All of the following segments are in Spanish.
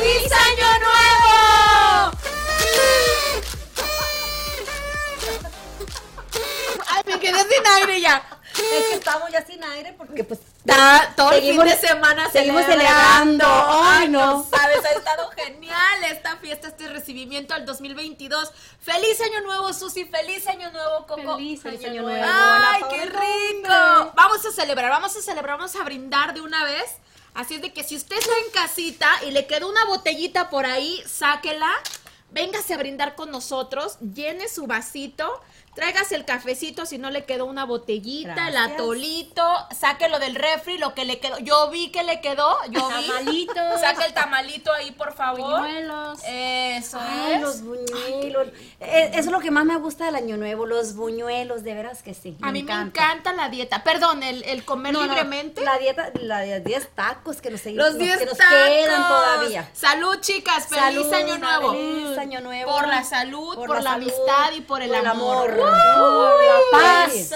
¡Feliz Año Nuevo! Ay, me quedé sin aire ya. Es que estamos ya sin aire porque pues Da, todo Seguimos- el fin de semana seguimos celebrando. celebrando. Ay, no sabes, ha estado genial esta fiesta, este recibimiento al 2022. ¡Feliz Año Nuevo, Susi! ¡Feliz Año Nuevo, Coco! Feliz Año Nuevo. ¡Ay, qué rico! Vamos a celebrar, vamos a celebrar, vamos a brindar de una vez. Así es de que si usted está en casita y le quedó una botellita por ahí, sáquela. Véngase a brindar con nosotros, llene su vasito, tráigase el cafecito si no le quedó una botellita, el Gracias. atolito, sáquelo del refri, lo que le quedó. Yo vi que le quedó, yo vi. Tamalitos. Saca el tamalito ahí, por favor. Buñuelos. Eso Ay, es. los buñuelos. Eh, Eso es lo que más me gusta del año nuevo, los buñuelos, de veras que sí. A mí me encanta la dieta. Perdón, el, el comer No, no, libremente. la dieta, la de 10 tacos que nos, seguimos, Los 10 que nos tacos. quedan todavía. Salud, chicas. Feliz Salud, año nuevo. Feliz año nuevo. Por la salud, por, la, salud, amistad y por el amor. Por la paz.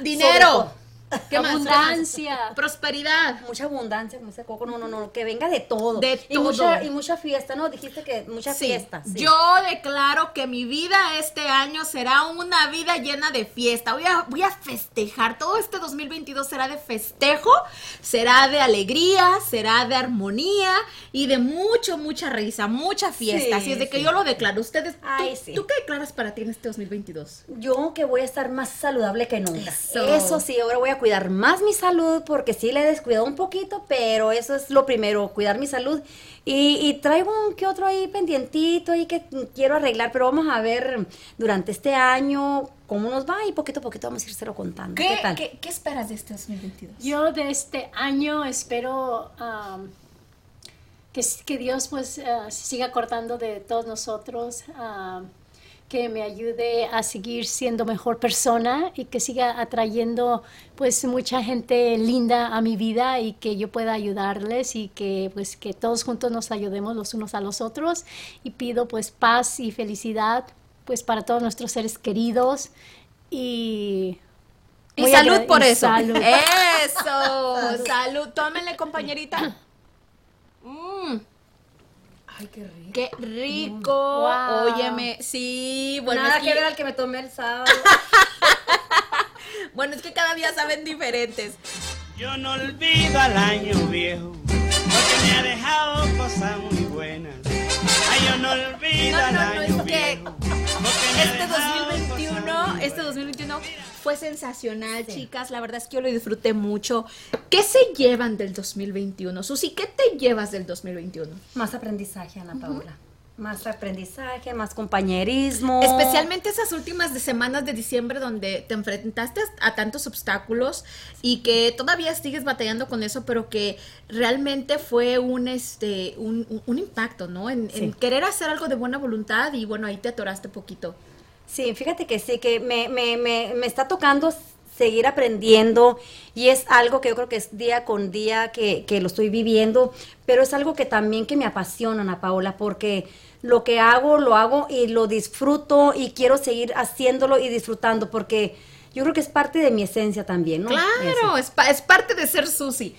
Dinero. ¿Qué más? Abundancia. Prosperidad. Mucha abundancia, como dice Coco, no, no, no, que venga de todo. De y todo. Mucha, y mucha fiesta, ¿no? Dijiste que mucha Sí. fiesta. sí. Yo declaro que mi vida este año será una vida llena de fiesta. Voy a, voy a festejar. Todo este 2022 será de festejo, será de alegría, será de armonía y de mucho, mucha risa, mucha fiesta. Sí, Así es de que yo lo declaro. Ustedes, ¿tú, Ay, sí. ¿tú qué declaras para ti en este 2022? Yo que voy a estar más saludable que nunca. Eso. Eso, sí, ahora voy a cuidar más mi salud porque sí le he descuidado un poquito, pero eso es lo primero, cuidar mi salud. Y, y traigo un que otro ahí pendientito ahí que quiero arreglar, pero vamos a ver durante este año cómo nos va y poquito a poquito vamos a irselo contando. ¿Qué, ¿Qué, tal? qué- qué esperas de este 2022? Yo de este año espero am, que, que Dios pues se siga acordando de todos nosotros, que me ayude a seguir siendo mejor persona y que siga atrayendo pues mucha gente linda a mi vida y que yo pueda ayudarles y que pues que todos juntos nos ayudemos los unos a los otros y pido pues paz y felicidad pues para todos nuestros seres queridos y Y salud por y eso. salud. Eso. salud. Tómenle, compañerita. Mm, Ay, qué rico. qué rico. Wow. Óyeme, sí. Bueno, Nada es que que, ver al que me tomé el sábado. bueno, es que cada día saben diferentes. Yo no olvido al año viejo, porque me ha dejado cosas muy buenas. No olvido No, no, no, año es que Este dejado cosas 2021, muy este 2021 fue sensacional, chicas. La verdad es que yo lo disfruté mucho. ¿Qué se llevan del 2021? Susi, ¿qué te llevas del 2021? más aprendizaje, Ana Paula. Más aprendizaje, más compañerismo. Especialmente esas últimas de semanas de diciembre donde te enfrentaste a tantos obstáculos y que todavía sigues batallando con eso, pero que realmente fue un este un, un- impacto, ¿no? En, en querer hacer algo de buena voluntad y bueno, ahí te atoraste poquito. Sí, fíjate que sí, que me, me, me, me está tocando seguir aprendiendo y es algo que yo creo que es día con día que, que lo estoy viviendo, pero es algo que también que me apasiona, Ana Paola, porque lo que hago, lo hago y lo disfruto y quiero seguir haciéndolo y disfrutando, porque yo creo que es parte de mi esencia también, ¿no? Claro, es, pa- es parte de ser Susi.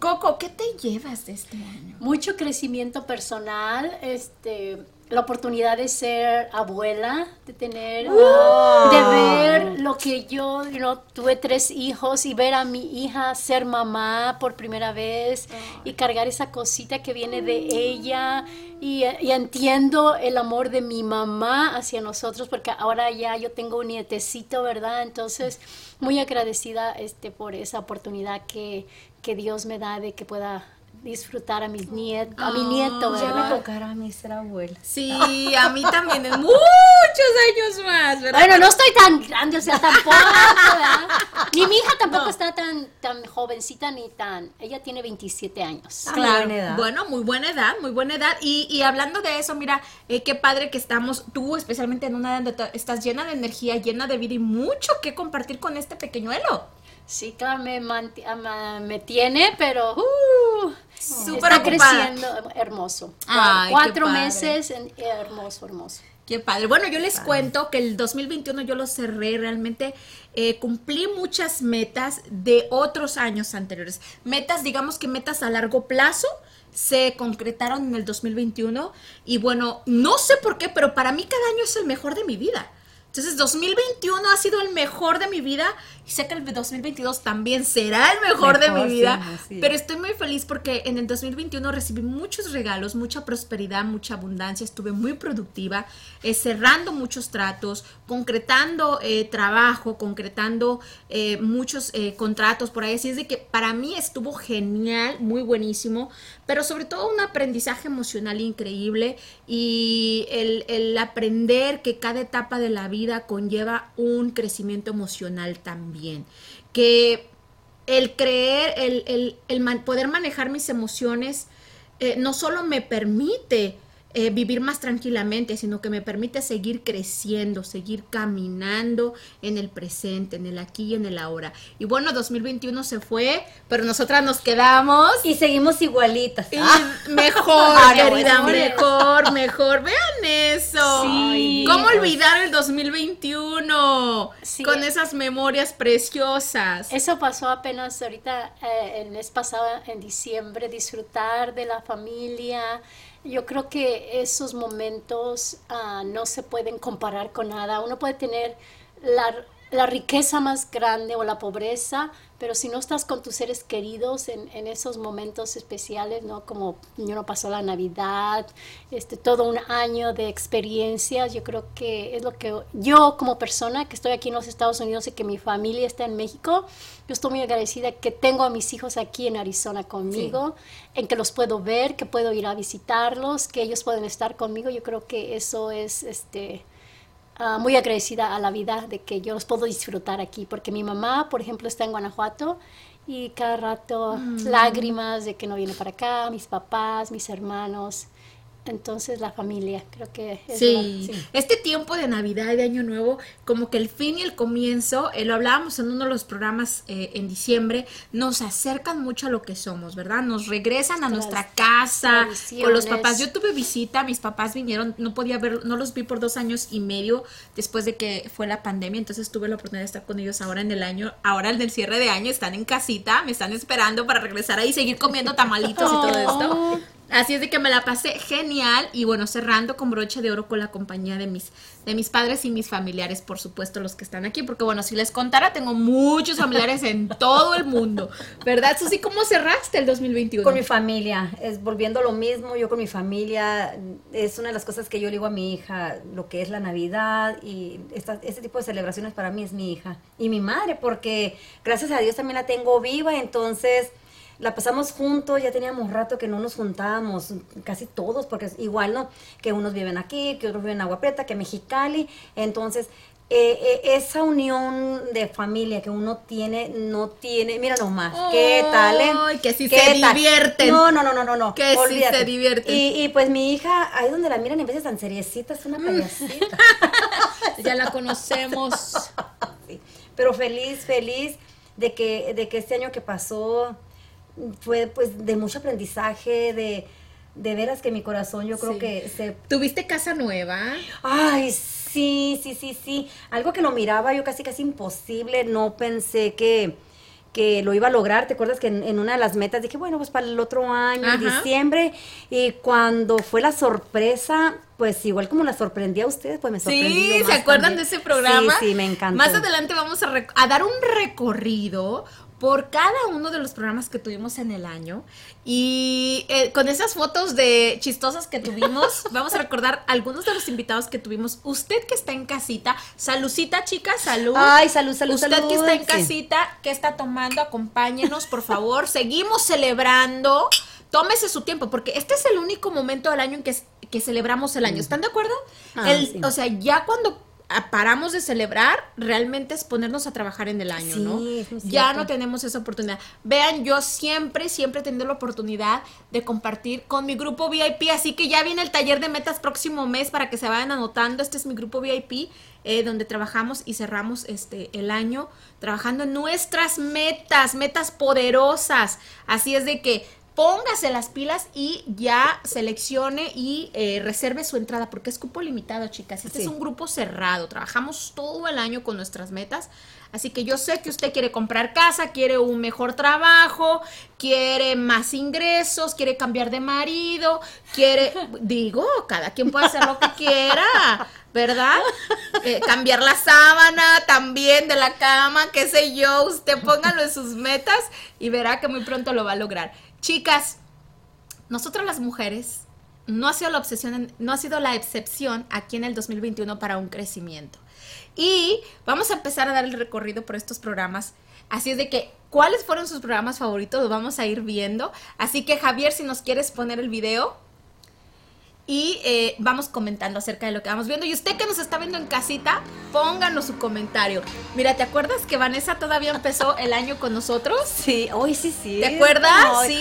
Coco, ¿qué te llevas de este año? mucho crecimiento personal, este, la oportunidad de ser abuela, de tener, ah, de ver lo que yo, you know, tuve tres hijos y ver a mi hija ser mamá por primera vez y cargar esa cosita que viene de ella. Y, y entiendo el amor de mi mamá hacia nosotros porque ahora ya yo tengo un nietecito, ¿verdad? Entonces, muy agradecida este, por esa oportunidad que, que Dios me da de que pueda disfrutar a mis nietos, a mi nieto, Ya me ¿verdad? tocará a mí ser abuela. Sí, a mí también en muchos años más, ¿verdad? Bueno, no estoy tan grande, o sea, tampoco, ¿verdad? Ni mi hija tampoco está tan, tan jovencita ni tan... Ella tiene 27 años. Ah, muy buena edad. Bueno, muy buena edad, muy buena edad. Y, y hablando de eso, mira, eh, qué padre que estamos, tú especialmente en una edad donde estás llena de energía, llena de vida y mucho que compartir con este pequeñuelo. Sí, claro, me, manti- ah, me tiene, pero uh, Súper está ocupada. creciendo hermoso. Ay, Cuatro meses, en- hermoso, hermoso. Qué padre. Bueno, yo les cuento que el 2021 yo lo cerré realmente. eh, cumplí muchas metas de otros años anteriores. Metas, digamos que metas a largo plazo se concretaron en el 2021 y bueno, no sé por qué, pero para mí cada año es el mejor de mi vida. Entonces 2021 ha sido el mejor de mi vida y sé que el 2022 también será el mejor, de mi vida. pero estoy muy feliz porque en el 2021 recibí muchos regalos, mucha prosperidad, mucha abundancia, estuve muy productiva, eh, cerrando muchos tratos, concretando eh, trabajo, concretando eh, muchos contratos por ahí. Así es de que para mí estuvo genial, muy buenísimo, pero sobre todo un aprendizaje emocional increíble y el, el aprender que cada etapa de la vida conlleva un crecimiento emocional también. Que el creer, el, el- el poder manejar mis emociones, eh, no solo me permite eh, vivir más tranquilamente, sino que me permite seguir creciendo, seguir caminando en el presente, en el aquí y en el ahora. Y bueno, 2021 se fue, pero nosotras nos quedamos. Y seguimos igualitas. Y Ah, mejor, Ah, querida, mejor, mejor. Vean eso. Sí. ¿Cómo olvidar el 2021? Sí. Con esas memorias preciosas. Eso pasó apenas ahorita, eh, el mes pasado, en diciembre, disfrutar de la familia. Yo creo que esos momentos ah, no se pueden comparar con nada. Uno puede tener la, la riqueza más grande o la pobreza, pero si no estás con tus seres queridos en, en esos momentos especiales, ¿no? Como yo no pasó la Navidad, este, todo un año de experiencias, yo creo que es lo que yo como persona que estoy aquí en los Estados Unidos y que mi familia está en México, yo estoy muy agradecida que tengo a mis hijos aquí en Arizona conmigo, en que los puedo ver, que puedo ir a visitarlos, que ellos pueden estar conmigo. Yo creo que eso es, este, ah, muy agradecida a la vida de que yo los puedo disfrutar aquí, porque mi mamá, por ejemplo, está en Guanajuato y cada rato lágrimas de que no viene para acá, mis papás, mis hermanos. Entonces la familia, creo que es Sí. la- este tiempo de Navidad y de Año Nuevo, como que el fin y el comienzo, eh, lo hablábamos en uno de los programas eh, en diciembre, nos acercan mucho a lo que somos, ¿verdad? Nos regresan a nuestra casa con los papás. Yo tuve visita, mis papás vinieron, no podía ver, no los vi por dos años y medio después de que fue la pandemia, entonces tuve la oportunidad de estar con ellos ahora en el año, ahora en el cierre de año, están en casita, me están esperando para regresar ahí y seguir comiendo tamalitos y todo esto. Así es de que me la pasé genial y bueno, cerrando con broche de oro con la compañía de mis, de mis padres y mis familiares, por supuesto, los que están aquí, porque bueno, si les contara, tengo muchos familiares en todo el mundo, ¿verdad? Susi, ¿cómo cerraste el 2021? Con mi familia, es volviendo lo mismo, yo con mi familia, es una de las cosas que yo le digo a mi hija, lo que es la Navidad y esta- este tipo de celebraciones para mí es mi hija y mi madre, porque gracias a Dios también la tengo viva, entonces la pasamos juntos, ya teníamos rato que no nos juntábamos, casi todos, porque es igual, ¿no? Que unos viven aquí, que otros viven en Agua Prieta, que Mexicali, entonces... eh, eh, esa unión de familia que uno tiene, no tiene, mira nomás, ¿qué tal, eh? Que ¿Qué se tal? divierten. No, no, no, no, no, no. Que olvídate. se divierten. Y, y pues mi hija, ahí donde la miran en veces tan seriecita, es una payasita. Ya la conocemos. Sí. Pero feliz, feliz de que, de que este año que pasó fue pues de mucho aprendizaje, de, de veras que mi corazón yo creo Sí. que se ¿Tuviste casa nueva? Ay, sí, sí, sí, sí. Algo que lo miraba yo casi, casi imposible. No pensé que, que lo iba a lograr. ¿Te acuerdas que en, en una de las metas dije, bueno, pues para el otro año, Ajá. diciembre? Y cuando fue la sorpresa, pues igual como la sorprendí a ustedes, pues me sorprendí. Sí, ¿se acuerdan también. de ese programa? Sí, sí, me encantó. Más adelante vamos a dar un recorrido por cada uno de los programas que tuvimos en el año y eh, con esas fotos de chistosas que tuvimos vamos a recordar algunos de los invitados que tuvimos usted que está en casita salucita chicas salud Ay, salud, salud, usted salud. que está en casita que está tomando acompáñenos por favor seguimos celebrando tómese su tiempo, porque este es el único momento del año en que, que celebramos el año. ¿Están de acuerdo? Ah, El- sí. O sea, ya cuando paramos de celebrar, realmente es ponernos a trabajar en el año, Sí, ¿no? Ya no tenemos esa oportunidad. Vean, yo siempre, siempre he tenido la oportunidad de compartir con mi grupo VIP, así que ya viene el taller de metas próximo mes para que se vayan anotando. Este es mi grupo VIP, eh, donde trabajamos y cerramos este el año trabajando en nuestras metas, metas poderosas. Así es de que póngase las pilas y ya seleccione y eh, reserve su entrada, porque es cupo limitado, chicas. Este Sí. es un grupo cerrado. Trabajamos todo el año con nuestras metas. Así que yo sé que usted quiere comprar casa, quiere un mejor trabajo, quiere más ingresos, quiere cambiar de marido, quiere, digo, cada quien puede hacer lo que quiera, ¿verdad? Eh, cambiar la sábana también de la cama, qué sé yo, usted póngalo en sus metas y verá que muy pronto lo va a lograr. Chicas, nosotras las mujeres no ha sido la obsesión, no ha sido la excepción aquí en el 2021 para un crecimiento. Y vamos a empezar a dar el recorrido por estos programas. Así es de que, ¿cuáles fueron sus programas favoritos? Los vamos a ir viendo. Así que, Javier, si nos quieres poner el video. Y eh, vamos comentando acerca de lo que vamos viendo. Y usted que nos está viendo en casita, pónganos su comentario. Mira, ¿te acuerdas que Vanessa todavía empezó el año con nosotros? Sí, hoy sí, sí. ¿Te acuerdas? Sí.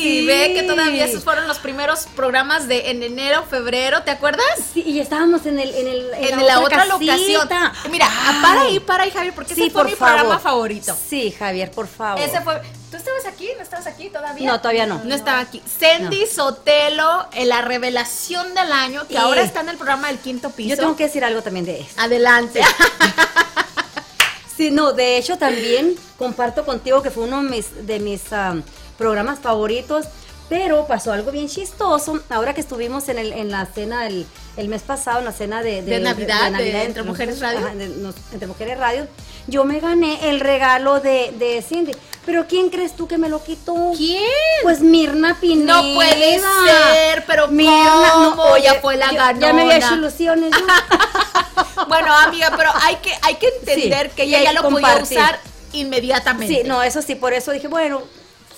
sí. Ve que todavía esos fueron los primeros programas de en enero, febrero, ¿te acuerdas? Sí, y estábamos en el en el En, la, otra, casita. locación. Mira, Ay. para ahí, para ahí, Javier, porque Sí, ese fue por mi favor. programa favorito. Sí, Javier, por favor. Ese fue. ¿Tú estabas aquí? ¿No estabas aquí todavía? No, todavía no. No estaba aquí. Sandy Sotelo, en la revelación del año, que Y- ahora está en el programa del quinto piso. Yo tengo que decir algo también de esto. Adelante. Sí, no, de hecho también comparto contigo que fue uno de mis, de mis programas favoritos, pero pasó algo bien chistoso. Ahora que estuvimos en, el, en la cena el, el mes pasado, en la cena de, De Navidad, de Entre Mujeres Radio. ajá, nos- Entre Mujeres Radio, yo me gané el regalo de, de Cindy. Pero ¿quién crees tú que me lo quitó? ¿Quién? Pues Mirna Pineda. No puede ser, pero ¿cómo? Ya fue la yo- Ya me había hecho ganona. ilusiones. Bueno, amiga, pero hay que, hay que entender Sí, que ella ya lo podía usar inmediatamente. Sí, no, eso sí, por eso dije, bueno,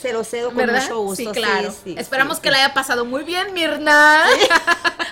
se lo cedo con ¿verdad? mucho gusto. sí, claro. sí, Esperamos sí, que sí. la haya pasado muy bien, Mirna.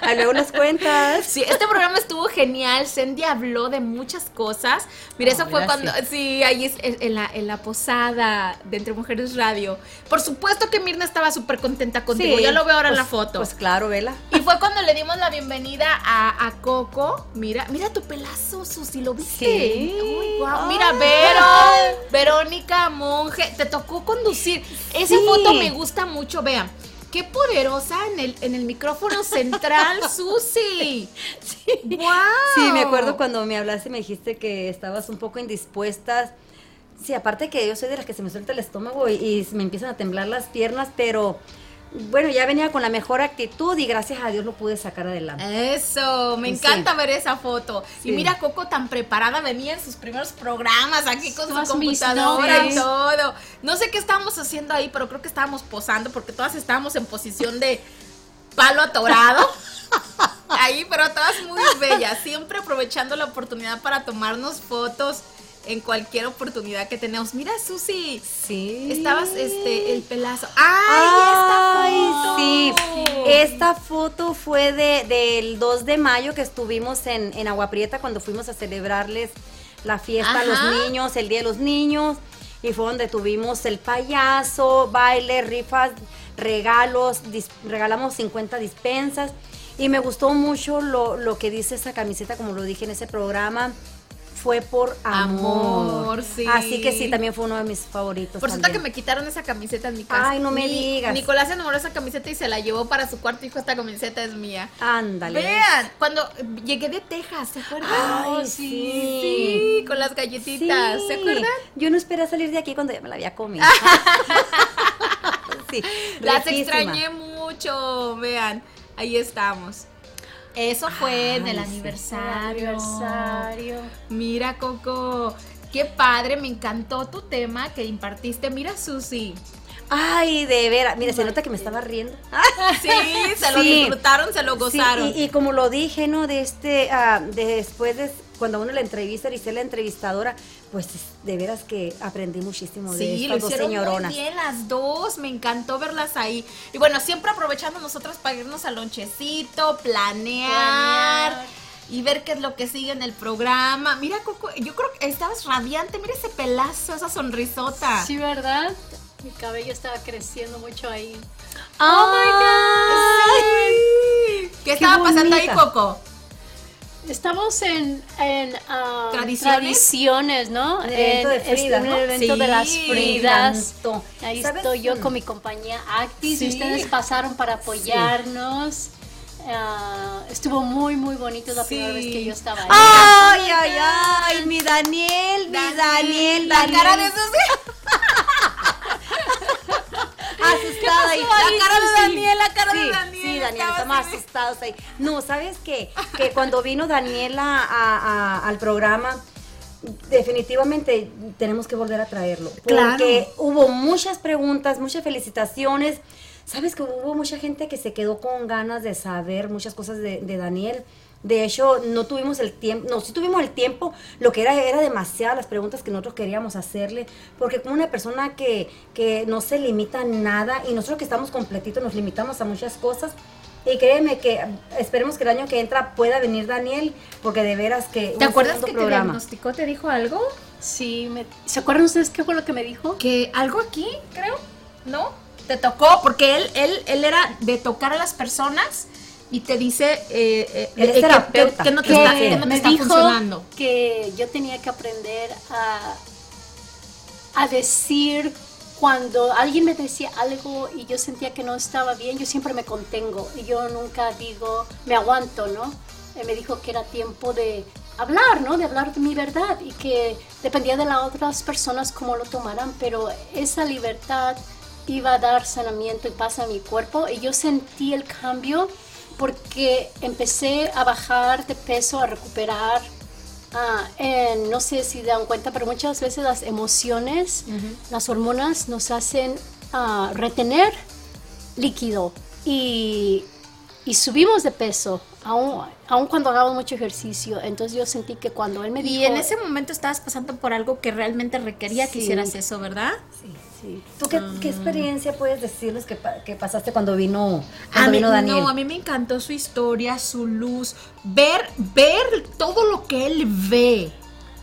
Ahí luego nos cuentas. Sí, este programa estuvo genial. Sandy habló de muchas cosas. Mira, Oh, eso fue gracias. cuando. Sí, ahí es en la, en la posada de Entre Mujeres Radio. Por supuesto que Mirna estaba súper contenta contigo. Sí, Ya lo veo ahora en pues- la foto. Pues claro, vela. y fue cuando le dimos la bienvenida a, a Coco. Mira, mira tu pelazo, Susi, ¿lo viste? Sí. Uy, guau. Mira. Vero, Verónica Monge, te tocó conducir. Esa Sí. foto me gusta mucho, vean. Qué poderosa en el, en el micrófono central, Susi. ¡Wow! Sí, me acuerdo cuando me hablaste y me dijiste que estabas un poco indispuesta. Sí, aparte que yo soy de las que se me suelta el estómago y, y me empiezan a temblar las piernas, pero bueno, ya venía con la mejor actitud y gracias a Dios lo pude sacar adelante. Eso, me Sí. encanta ver esa foto. Y mira Coco tan preparada, venía en sus primeros programas aquí con Todas su computadora y todo. No sé qué estábamos haciendo ahí, pero creo que estábamos posando porque todas estábamos en posición de palo atorado. ahí, pero todas muy bellas, siempre aprovechando la oportunidad para tomarnos fotos en cualquier oportunidad que tenemos. Mira, Susi, Sí. estabas este el pelazo. ¡Ay, Ay, esta foto! sí. Esta foto fue de, del 2 de mayo que estuvimos en, en Agua Prieta cuando fuimos a celebrarles la fiesta a los niños, el Día de los Niños. Y fue donde tuvimos el payaso, baile, rifas, regalos, dis- regalamos 50 dispensas. Y me gustó mucho lo, lo que dice esa camiseta, como lo dije en ese programa. Fue por amor. Amor, sí. Así que sí, también fue uno de mis favoritos. Por cierto que me quitaron esa camiseta en mi casa. Ay, no me digas. Nicolás se enamoró de esa camiseta y se la llevó para su cuarto y dijo, esta camiseta es mía. Ándale. Vean, cuando llegué de Texas, ¿se acuerdan? Ay, sí. Sí, con las galletitas, ¿se acuerdan? Yo no esperé salir de aquí cuando ya me la había comido. sí, Las riquísima. extrañé mucho, vean, ahí estamos. Eso fue en el Ay, sí. aniversario. Aniversario. Mira, Coco, qué padre, me encantó tu tema que impartiste. Mira, Susi. Ay, de veras. Mira, se nota que me estaba riendo. Sí, se lo Sí. disfrutaron, se lo Sí, gozaron. y, y como lo dije, ¿no? De este, ah, de- después de cuando uno la entrevista y ser la entrevistadora, pues es- de veras que aprendí muchísimo de Sí, lo dos hicieron muy bien las dos, me encantó verlas ahí. Y bueno, siempre aprovechando nosotras para irnos al lonchecito, planear, Planear. y ver qué es lo que sigue en el programa. Mira, Coco, yo creo que estabas radiante, mira ese pelazo, esa sonrisota. Sí, ¿verdad? Mi cabello estaba creciendo mucho ahí. Oh my God. ¿Qué, estaba pasando ahí. Coco? Estamos en, en ah, ¿Tradiciones? tradiciones, ¿no? El evento En de Frida, este, evento de las Fridas. Ahí ¿Sabes? estoy yo Mm. con mi compañía Actis y Sí. ustedes pasaron para apoyarnos. Ah, estuvo muy, muy bonito la primera vez que yo estaba ahí. Ay, ay, ay, mi Daniel, mi Daniel, la Daniel. cara de esos asustada ahí. La cara de Daniel, la cara de Daniel. Daniel, estamos asustados ahí. No, ¿sabes qué? Que cuando vino Daniela a- a- al programa, definitivamente tenemos que volver a traerlo. Porque hubo muchas preguntas, muchas felicitaciones. ¿Sabes que hubo mucha gente que se quedó con ganas de saber muchas cosas de, de Daniel? De hecho, no tuvimos el tiempo, no, sí tuvimos el tiempo, lo que era era demasiadas las preguntas que nosotros queríamos hacerle, porque como una persona que, que no se limita a nada y nosotros que estamos completitos nos limitamos a muchas cosas, y créeme que esperemos que el año que entra pueda venir Daniel, porque de veras que... ¿Te acuerdas que te programa. diagnosticó? ¿Te dijo algo? Sí, me- ¿se acuerdan ustedes qué fue lo que me dijo? que algo aquí, creo, ¿no? Te tocó, porque él, él, él era de tocar a las personas y te dice eh, eh, es que- que, no te que está, que no te me está dijo funcionando. que yo tenía que aprender a, a decir cuando alguien me decía algo y yo sentía que no estaba bien, yo siempre me contengo y yo nunca digo, me aguanto, ¿no? Él me dijo que era tiempo de hablar, ¿no? De hablar de mi verdad y que dependía de las otras personas cómo lo tomaran, pero esa libertad iba a dar sanamiento y paz a mi cuerpo y yo sentí el cambio porque empecé a bajar de peso, a recuperar. Ah, en- no sé si dan cuenta, pero muchas veces las emociones, las hormonas nos hacen ah, retener líquido y, y subimos de peso, aun, aun cuando hagamos mucho ejercicio. Entonces yo sentí que cuando él me dijo... Y en ese momento estabas pasando por algo que realmente requería que Sí. hicieras eso, ¿verdad? Sí. ¿Tú qué, qué experiencia puedes decirles que, pa- que pasaste cuando vino, A cuando mí, vino Daniel? no, a mí me encantó su historia, su luz, ver, ver todo lo que él ve.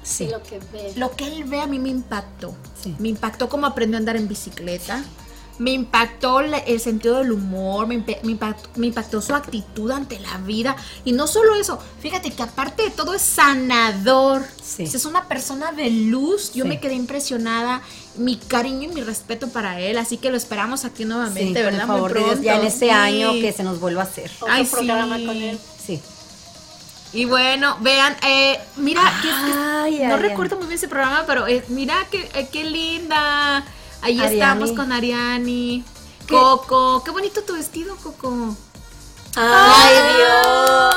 Sí, lo que ve. Lo que él ve a mí me impactó. Sí. Me impactó cómo aprendió a andar en bicicleta. Me impactó el sentido del humor, me, impactó, me impactó su actitud ante la vida. Y no solo eso, fíjate que aparte de todo es sanador. Sí. Es una persona de luz. Yo Sí. me quedé impresionada. Mi cariño y mi respeto para él. Así que lo esperamos aquí nuevamente, Sí, ¿verdad? Muy favor Dios, ya en este Sí. año que se nos vuelva a hacer. Otro Ay, programa sí. con él. Sí. Y bueno, vean, eh, mira, que- que- Ay, no ay, recuerdo ay. muy bien ese programa, pero eh, mira qué, eh, qué linda. Ahí Ariani. estamos con Ariani. Coco, qué bonito tu vestido, Coco. Ay, Dios.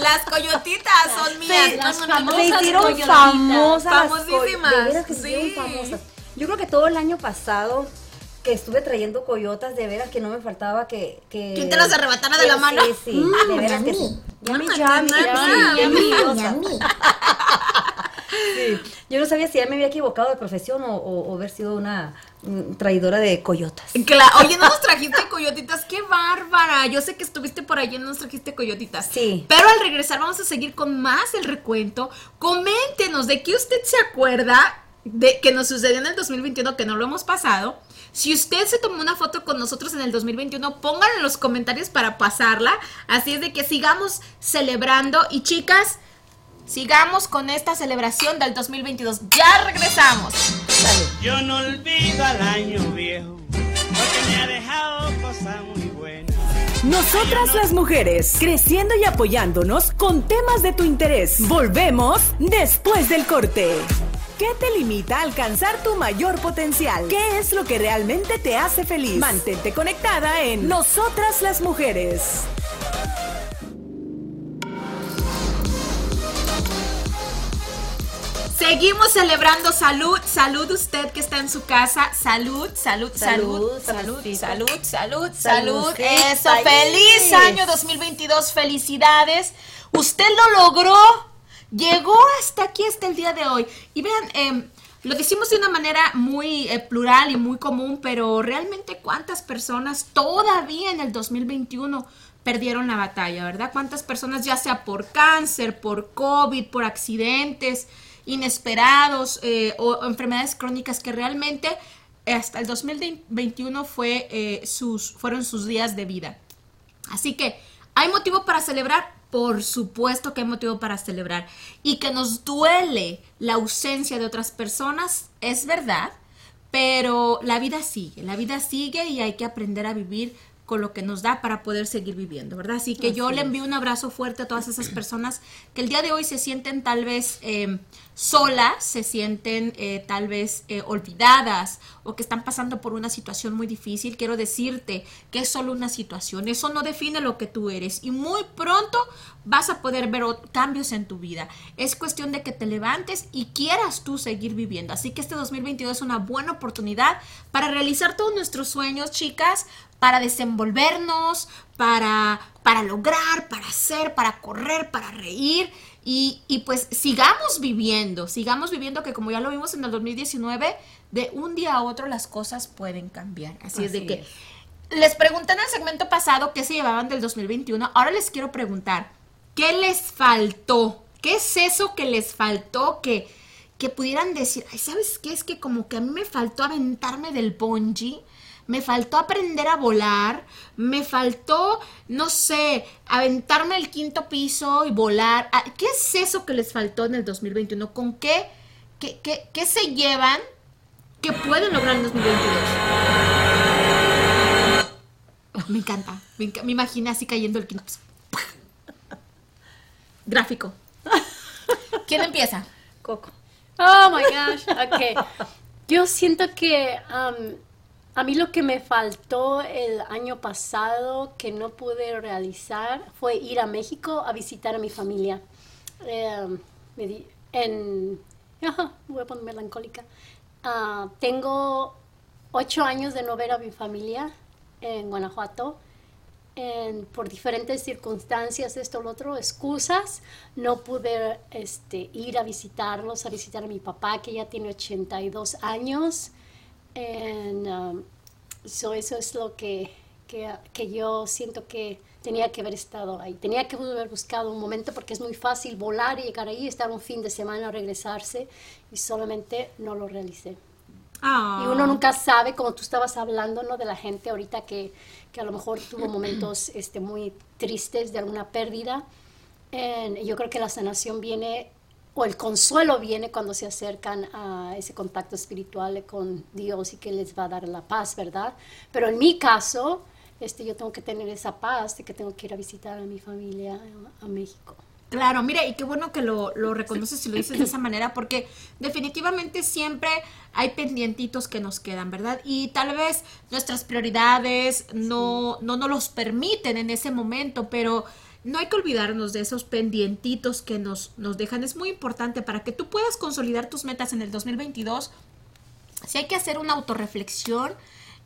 Las coyotitas son mías. Sí, las famosas Se hicieron coyotitas. famosas. Famosísimas, De veras que se hicieron sí. famosas. Yo creo que todo el año pasado que estuve trayendo coyotas, de veras que no me faltaba que... que ¿Quién te las arrebatara de la mano? Sí, sí, de veras que. Yummy, Mm, yummy, yummy, yummy, yummy. Sí. Yo no sabía si ya me había equivocado de profesión o, o- o haber sido una mm, traidora de coyotas. Cla- Oye, no nos trajiste coyotitas, qué bárbara. Yo sé que estuviste por allí y no nos trajiste coyotitas. Sí. Pero al regresar vamos a seguir con más el recuento. Coméntenos de qué usted se acuerda de que nos sucedió en el 2021 que no lo hemos pasado. Si usted se tomó una foto con nosotros en el 2021, pónganla en los comentarios para pasarla. Así es de que sigamos celebrando. Y chicas, sigamos con esta celebración del 2022. Ya regresamos. Yo no olvido al año viejo, porque me ha dejado cosas muy buenas. Nosotras las mujeres, creciendo y apoyándonos con temas de tu interés. Volvemos después del corte. ¿Qué te limita a alcanzar tu mayor potencial? ¿Qué es lo que realmente te hace feliz? Mantente conectada en Nosotras las mujeres. Seguimos celebrando salud, salud usted que está en su casa, salud, salud, salud, salud, Salud, salud, salud, salud, eso, feliz año 2022, felicidades, usted lo logró, llegó hasta aquí, hasta el día de hoy, y vean, em, lo decimos de una manera muy eh, plural y muy común, pero realmente cuántas personas todavía en el 2021 perdieron la batalla, ¿verdad? ¿Cuántas personas ya sea por cáncer, por COVID, por accidentes inesperados eh, o enfermedades crónicas que realmente hasta el 2021 fue, eh, sus, fueron sus días de vida? Así que, ¿hay motivo para celebrar? Por supuesto que hay motivo para celebrar. Y que nos duele la ausencia de otras personas, es verdad, pero la vida sigue, la vida sigue y hay que aprender a vivir con lo que nos da para poder seguir viviendo, ¿verdad? Así que yo le envío un abrazo fuerte a todas esas personas que el día de hoy se sienten tal vez eh, solas, se sienten eh, tal vez eh, olvidadas o que están pasando por una situación muy difícil. Quiero decirte que es solo una situación, eso no define lo que tú eres y muy pronto vas a poder ver cambios en tu vida. Es cuestión de que te levantes y quieras tú seguir viviendo. Así que este 2022 es una buena oportunidad para realizar todos nuestros sueños, chicas, para desenvolvernos, para, para lograr, para hacer, para correr, para reír. Y, y pues sigamos viviendo, sigamos viviendo que como ya lo vimos en el 2019, de un día a otro las cosas pueden cambiar. Así, es de que es. les pregunté en el segmento pasado qué se llevaban del 2021. Ahora les quiero preguntar, ¿qué les faltó? ¿Qué es eso que les faltó que, que pudieran decir, ay, ¿sabes qué? Es que como que a mí me faltó aventarme del bungee, me faltó aprender a volar, me faltó, no sé, aventarme el quinto piso y volar. Ah, ¿Qué es eso que les faltó en el 2021? ¿Con qué, qué, qué, qué se llevan que pueden lograr en 2022? Me encanta. Me, enca- me imaginé así cayendo el quinto piso. Gráfico. ¿Quién empieza? Coco. Oh my gosh. Ok. Yo siento que um, a mí lo que me faltó el año pasado que no pude realizar fue ir a México a visitar a mi familia. Eh, en. Voy a poner melancólica. Ah, tengo ocho años de no ver a mi familia en Guanajuato. Por diferentes circunstancias, esto, lo otro, excusas, no pude este, ir a visitarlos, a visitar a mi papá, que ya tiene 82 años. En, um, so eso es lo que, que, que yo siento que tenía que haber estado ahí. Tenía que haber buscado un momento porque es muy fácil volar y llegar ahí, estar un fin de semana, regresarse, y solamente no lo realicé. Ah. Y uno nunca sabe, como tú estabas hablando, ¿no? De la gente ahorita que, que a lo mejor tuvo momentos este, muy tristes de alguna pérdida. En- yo creo que la sanación viene, o el consuelo viene cuando se acercan a ese contacto espiritual con Dios y que les va a dar la paz, ¿verdad? Pero en mi caso, este, yo tengo que tener esa paz de que tengo que ir a visitar a mi familia a, a México. Claro, mira, y qué bueno que lo, lo reconoces y lo dices de esa manera, porque definitivamente siempre hay pendientitos que nos quedan, ¿verdad? Y tal vez nuestras prioridades no, no nos los permiten en ese momento, pero no hay que olvidarnos de esos pendientitos que nos, nos dejan. Es muy importante para que tú puedas consolidar tus metas en el 2022. Si hay que hacer una autorreflexión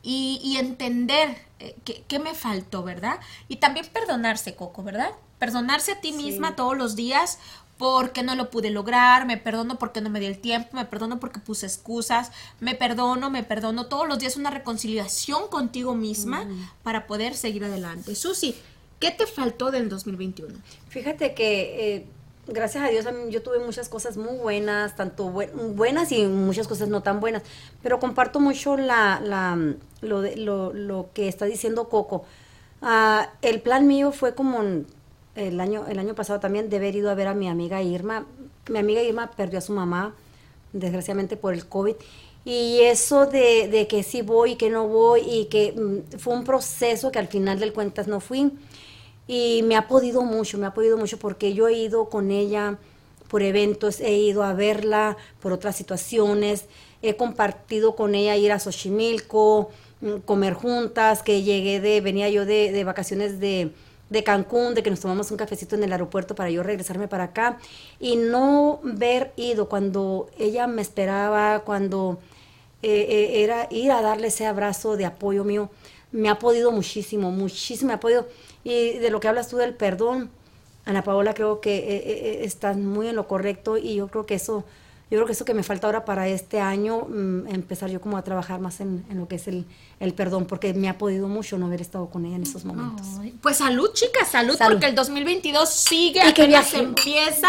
y, y entender eh, qué, me faltó, ¿verdad? Y también perdonarse, Coco, ¿verdad? Perdonarse a ti misma todos los días porque no lo pude lograr, me perdono porque no me di el tiempo, me perdono porque puse excusas, me perdono, me perdono todos los días una reconciliación contigo misma para poder seguir adelante. Susi, ¿qué te faltó del 2021? Fíjate que eh, gracias a Dios yo tuve muchas cosas muy buenas, tanto bue- buenas y muchas cosas no tan buenas, pero comparto mucho la, la, lo, de- lo, lo que está diciendo Coco. Ah, el plan mío fue como el año, el año pasado también de haber ido a ver a mi amiga Irma. Mi amiga Irma perdió a su mamá, desgraciadamente por el COVID. Y eso de, de que sí voy y que no voy y que mm, fue un proceso que al final del cuentas no fui. Y me ha podido mucho, me ha podido mucho porque yo he ido con ella por eventos, he ido a verla por otras situaciones, he compartido con ella ir a Xochimilco, mm, comer juntas, que llegué de, venía yo de, de vacaciones de, de Cancún, de que nos tomamos un cafecito en el aeropuerto para yo regresarme para acá y no ver ido cuando ella me esperaba, cuando eh, eh, era ir a darle ese abrazo de apoyo mío, me ha podido muchísimo, muchísimo podido. Y de lo que hablas tú del perdón, Ana Paola, creo que eh, eh, estás muy en lo correcto y yo creo que eso, yo creo que eso que me falta ahora para este año, mm, empezar yo como a trabajar más en, en lo que es el, el perdón, porque me ha podido mucho no haber estado con ella en esos momentos. Ay, Pues salud, chicas, salud, Salud. porque el 2022 sigue, Y que apenas empieza.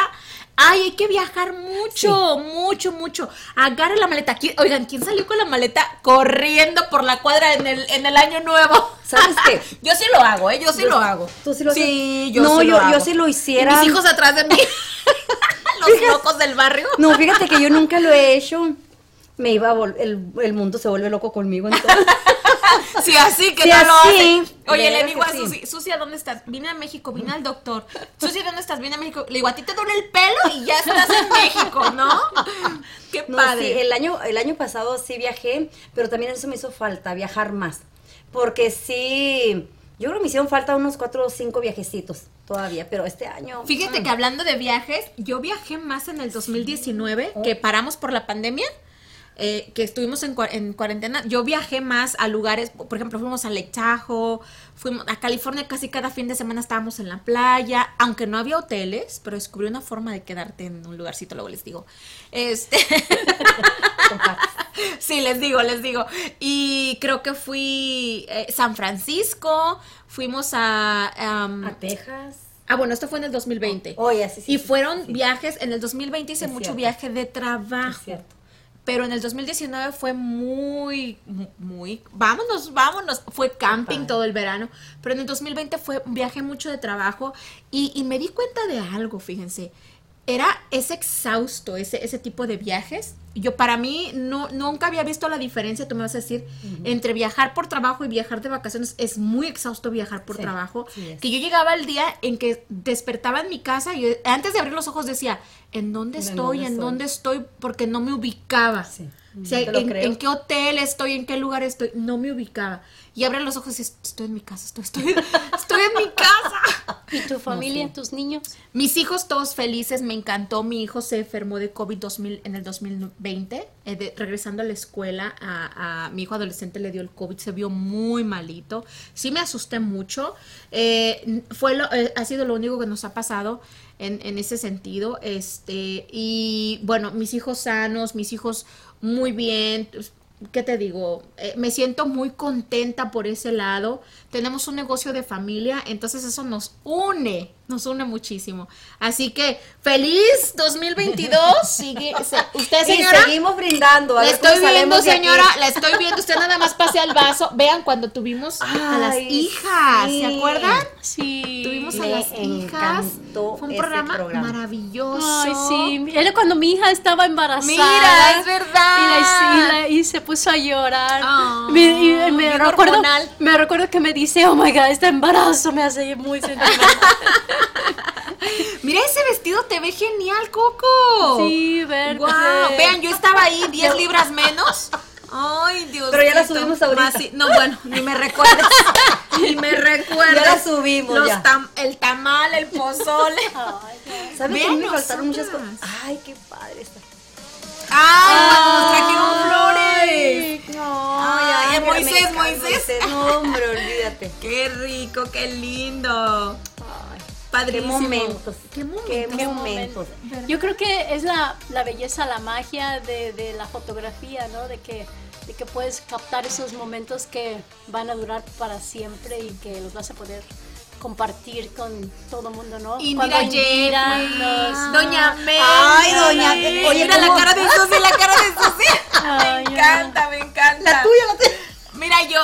Ay, hay que viajar mucho, mucho, mucho. Agarre la maleta. ¿Quién- Oigan, ¿quién salió con la maleta corriendo por la cuadra en el, en el año nuevo? ¿Sabes qué? yo sí lo hago, ¿eh? Yo sí Yo- lo hago. ¿tú sí lo haces? Sí, yo No, sí lo yo- yo hago. sí lo Y hiciera. mis hijos atrás de mí. Los locos del barrio. No, fíjate que yo nunca lo he hecho. Me iba a el, el mundo se vuelve loco conmigo entonces. Sí, así que Sí, no lo hace. Oye, le digo a. Susi, Susi, ¿a dónde estás? Vine a México, vine al doctor. Susi, ¿dónde estás? Vine a México. Le digo, a ti te duele el pelo y ya estás en México, ¿no? Qué No, padre. sí, el año, el año pasado sí viajé, pero también eso me hizo falta, viajar más. Porque sí, yo creo que me hicieron falta unos cuatro o cinco viajecitos todavía, pero este año... Fíjate mm, que hablando de viajes, yo viajé más en el 2019, que paramos por la pandemia, eh, que estuvimos en, cua- en cuarentena. Yo viajé más a lugares, por ejemplo, fuimos a Lake Tahoe, fuimos a California casi cada fin de semana estábamos en la playa, aunque no había hoteles, pero descubrí una forma de quedarte en un lugarcito, luego les digo. Este. Sí, les digo, les digo. Y creo que fui eh, San Francisco, fuimos a... A Texas. Ah, bueno, esto fue en el 2020. Oye, sí, sí, y sí, fueron viajes, en el 2020 hice Es mucho cierto. viaje de Es trabajo. cierto. Pero en el 2019 fue muy, mu- muy, vámonos, vámonos. Fue camping todo el verano. Pero en el 2020 fue un viaje mucho de trabajo y, y me di cuenta de algo, fíjense. Era, es exhausto ese, ese tipo de viajes. Yo para mí no, nunca había visto la diferencia, tú me vas a decir, entre viajar por trabajo y viajar de vacaciones. Es muy exhausto viajar por Sí, trabajo. sí es. que yo llegaba el día en que despertaba en mi casa y yo, antes de abrir los ojos decía, ¿en dónde ¿En estoy? dónde ¿En estoy? dónde estoy? Porque no me ubicaba. Sí. O sea, en, qué hotel estoy, en qué lugar estoy, no me ubicaba. Y abrí los ojos y estoy en mi casa, estoy, estoy, estoy en mi casa. ¿Y tu familia, tus niños? Mis hijos todos felices, me encantó. Mi hijo se enfermó de COVID 2000, en el 2020, eh, de- regresando a la escuela. A, a- mi hijo adolescente le dio el COVID, se vio muy malito. Sí me asusté mucho. Eh, fue lo- eh, ha sido lo único que nos ha pasado en, en ese sentido. Este, y bueno, mis hijos sanos, mis hijos muy bien. pues, ¿Qué te digo? Eh, me siento muy contenta por ese lado. Tenemos un negocio de familia, entonces eso nos une, nos une muchísimo. Así que feliz 2022. Sigue, se- usted, Y señora. seguimos brindando. A La estoy viendo, señora, la estoy viendo. Usted nada más pase al vaso. Vean cuando tuvimos a las hijas, sí. ¿se acuerdan? Sí. Tuvimos a Me las hijas. Fue un programa, programa. maravilloso. Ay, sí. Era cuando mi hija estaba embarazada. Mira, es verdad. Y, la- y la- y se puso a llorar. Ah, Me- y recuerdo, me recuerdo que me dice, oh my God, este embarazo me hace muy sentimental. Mira ese vestido, te ve genial, Coco. Sí, verde. Guau, Vean, yo estaba ahí 10 libras menos. Ay, Dios Pero ya la subimos ahorita. Más sí- No, bueno, ni me recuerdes. ni me recuerdes. Ya la subimos, Los ya. tam- el tamal, el pozole. Ay, ya. ¿Sabes que me faltaron muchas cosas? Ay, qué padre está. Ay, nos trajeron flores. No, Ay, ay, me Moisés, Moisés. No, hombre, olvídate. Qué rico, qué lindo. Qué Padrísimo. momentos. Qué momentos. Qué Qué momentos. momento. Yo creo que es la, la belleza, la magia de, de la fotografía, ¿no? De que, de que puedes captar esos momentos que van a durar para siempre y que los vas a poder compartir con todo el mundo, ¿no? Indira Jeffries, nos- Doña Mel. Ay, doña Mel. Oye, mira la cara de Susi, la cara de Susi. Me encanta, me encanta. La tuya, la tuya. Mira yo,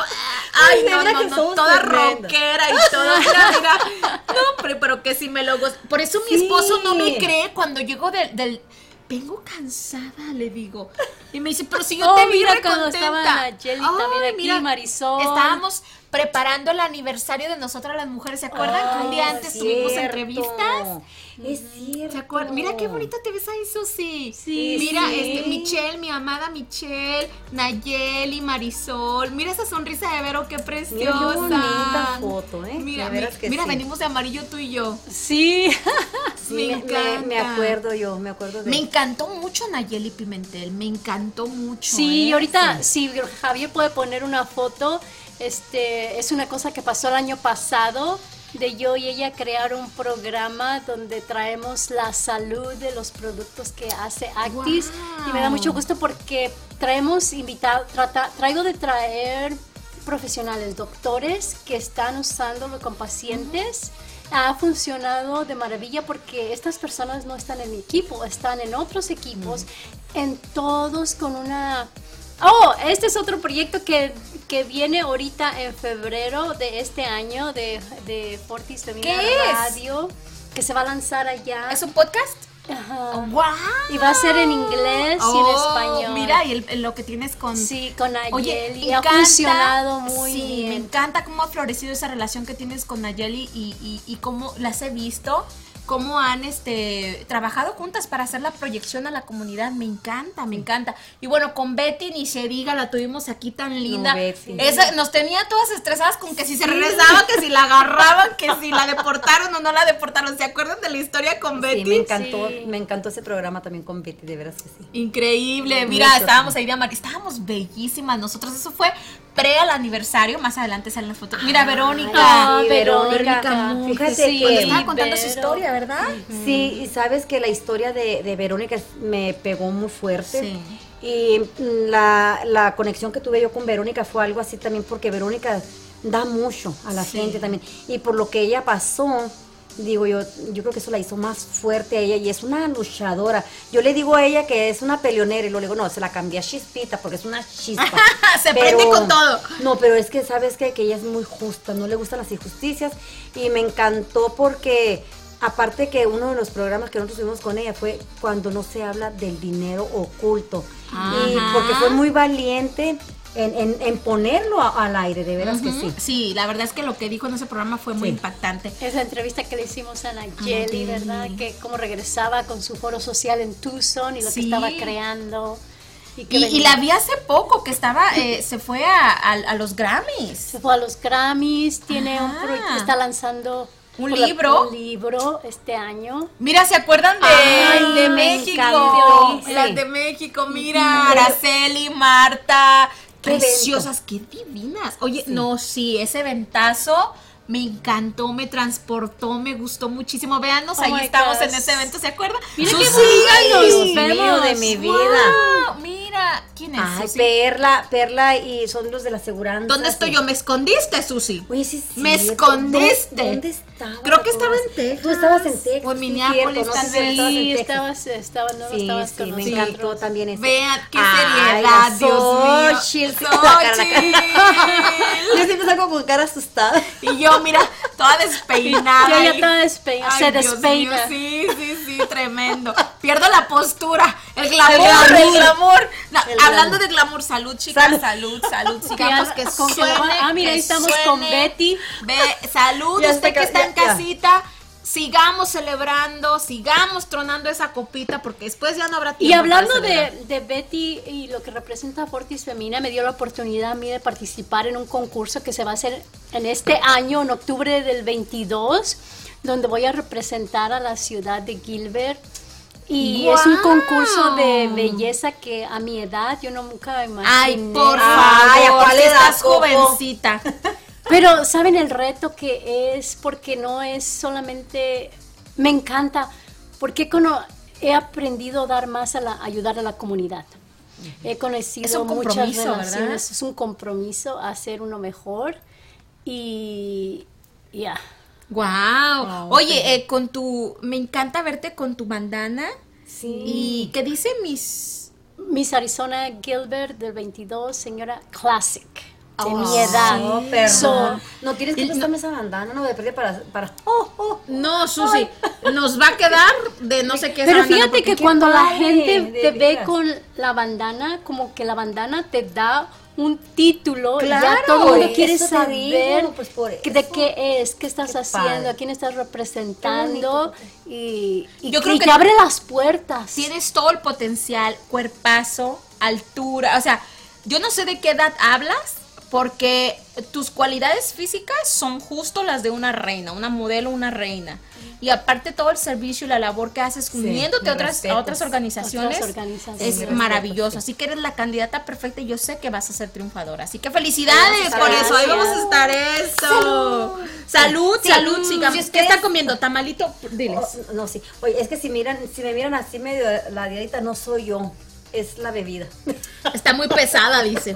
ay, no, no, no, toda rockera y toda, mira, mira. No, pero, pero que si me lo gozo. Por eso mi esposo no me cree cuando llego del, del vengo cansada, le digo. Y me dice, pero si yo Oh, te vi mira re cuando contenta". estaban Nayeli también aquí, Marisol. Estábamos preparando el aniversario de nosotras las mujeres, ¿se acuerdan? que un día antes es tuvimos cierto. entrevistas. Es cierto. ¿Se acuerdan? Mira qué bonita te ves ahí, Susi. Sí, Mira, sí. este, Michelle, mi amada Michelle, Nayeli, Marisol. Mira esa sonrisa de Vero, qué preciosa. Mira qué bonita foto, ¿eh? Mira, mi- que mira sí. venimos de amarillo tú y yo. Sí. Sí, me me, me- me encanta. acuerdo yo, me acuerdo de Me encantó mucho Nayeli Pimentel, me encantó mucho. Sí, ¿eh? ahorita si Javier puede poner una foto, este es una cosa que pasó el año pasado de yo y ella crear un programa donde traemos la salud de los productos que hace Actis y me da mucho gusto porque traemos invitados, traigo de traer profesionales, doctores que están usándolo con pacientes. Ha funcionado de maravilla porque estas personas no están en mi equipo, están en otros equipos, en todos con una... Oh, este es otro proyecto que, que viene ahorita en febrero de este año de, de Fortis Femina. Radio, que se va a lanzar allá. ¿Es un podcast? Ajá. ¡Wow! Y va a ser en inglés y en español. Oh, Mira, y el- el- lo que tienes con. Sí, con Nayeli. Oye, y ha encanta- funcionado muy sí, bien. me encanta cómo ha florecido esa relación que tienes con Nayeli y, y, y cómo las he visto, cómo han este trabajado juntas para hacer la proyección a la comunidad. Me encanta, me encanta. Y bueno, con Betty ni se diga, la tuvimos aquí tan linda. Betty. Esa, nos tenía todas estresadas con que si se regresaba, que si la agarraban, que si la deportaron o no la deportaron. ¿Se acuerdan de la historia con Betty? Sí, me encantó, Sí. me encantó ese programa también con Betty, de veras que sí. Increíble, mira, Mucho. estábamos ahí de amar, estábamos bellísimas nosotros, eso fue pre al aniversario, más adelante salen las fotos. Mira, Verónica. Ah, Sí, Verónica. Verónica, fíjate Sí, que- estaba contando su historia, ¿verdad? Sí, y sabes que la historia de, de Verónica me pegó muy fuerte. Sí. Y mm, la, la conexión que tuve yo con Verónica fue algo así también porque Verónica da mucho a la gente también. Y por lo que ella pasó, digo yo, yo creo que eso la hizo más fuerte a ella y es una luchadora. Yo le digo a ella que es una peleonera y luego le digo, no, se la cambié a chispita porque es una chispa. Se prende con todo. No, pero es que sabes que, que ella es muy justa, no le gustan las injusticias y me encantó porque aparte que uno de los programas que nosotros tuvimos con ella fue cuando no se habla del dinero oculto y porque fue muy valiente en, en- en ponerlo a- al aire, de veras que sí. Sí, la verdad es que lo que dijo en ese programa fue muy Sí. impactante. Esa entrevista que le hicimos a Nayeli. ¿verdad? Que cómo regresaba con su foro social en Tucson y lo Sí. que estaba creando. Y, la vi hace poco que estaba, eh, se fue a, a- a los Grammys. Se fue a los Grammys, tiene un Ajá. proyecto, está lanzando ¿Un libro? un libro este año. Mira, ¿se acuerdan de, Ay, de México? Las de México, mira, Araceli, Marta, preciosas, qué divinas. Oye, no, sí, ese ventazo me encantó, me transportó, me gustó muchísimo. Véanos, Oh ahí estamos gosh. en ese evento, ¿se acuerdan? Mira qué Dios mío de mi vida. Wow, mira, ¿quién es Ay, Susi? Perla, Perla y son los de la seguridad. ¿Dónde estoy yo? ¿Me escondiste, Susi? Oye, sí, es Me escondiste. ¿Dónde, dónde estaba? Creo que estaba en Texas. Tú estabas en Texas. O en sí, Minneapolis, tal sí, vez. Sí, Texas. estabas, estabas, no Sí, estabas sí, con me encantó también eso. Vean qué seriedad, Dios Xochitl, mío. Xochitl. Yo siempre salgo con cara asustada. Y yo, mira, toda despeinada. Yo ya toda despeina, Ay, se Dios despeina. mío, sí, sí, sí, tremendo. Pierdo la postura, el glamour, El el glamour. No, hablando de glamour, salud, chicas, Salud. salud, salud. Ya- que suene, ah, mira, ahí estamos con. Betty. Ve, salud, Ya usted que está en ya. casita. Sigamos celebrando, sigamos tronando esa copita porque después ya no habrá tiempo. Y hablando de, de Betty y lo que representa Fortis Femina, me dio la oportunidad a mí de participar en un concurso que se va a hacer en este año, en octubre del 22, donde voy a representar a la ciudad de Gilbert. Y es un concurso de belleza que a mi edad yo no nunca imaginé. Ay, por Ay, ¿a favor, cuál edad, estás jovencita. Pero saben el reto que es porque no es solamente me encanta porque cono- he aprendido a dar más a la ayudar a la comunidad. He conocido muchas relaciones, es un compromiso a hacer uno mejor y ya. Wow. Oye, eh, con tu, me encanta verte con tu bandana. Sí. ¿Y qué dice mis? Miss Arizona Gilbert del 22, señora Classic. de mi edad. So, no tienes que prestarme esa bandana, no, de perdida para, para. Oh, oh. No, Susi, nos va a quedar de no sé qué Pero fíjate que qué cuando la gente de te ve veras. con la bandana, como que la bandana te da un título y Claro, ya todo el mundo por quiere saber digo, pues por de eso. qué es, qué estás Qué haciendo, padre. a quién estás representando y, y Yo creo y que te abre las puertas. tienes todo el potencial, cuerpazo, altura, o sea, yo no sé de qué edad hablas, porque tus cualidades físicas son justo las de una reina, una modelo, una reina. Y aparte todo el servicio y la labor que haces uniéndote a otras, a otras organizaciones, Otras organizaciones. es maravilloso. Así que eres la candidata perfecta y yo sé que vas a ser triunfadora. Así que felicidades Gracias. por eso. Ahí vamos a estar eso. Salud, Sí. salud, sigamos. Si ¿Qué ustedes- está comiendo? Tamalito, diles. Oh, no, sí. Oye, es que si miran, si me miran así medio ladeadita, no soy yo. Es la bebida. Está muy pesada, dice.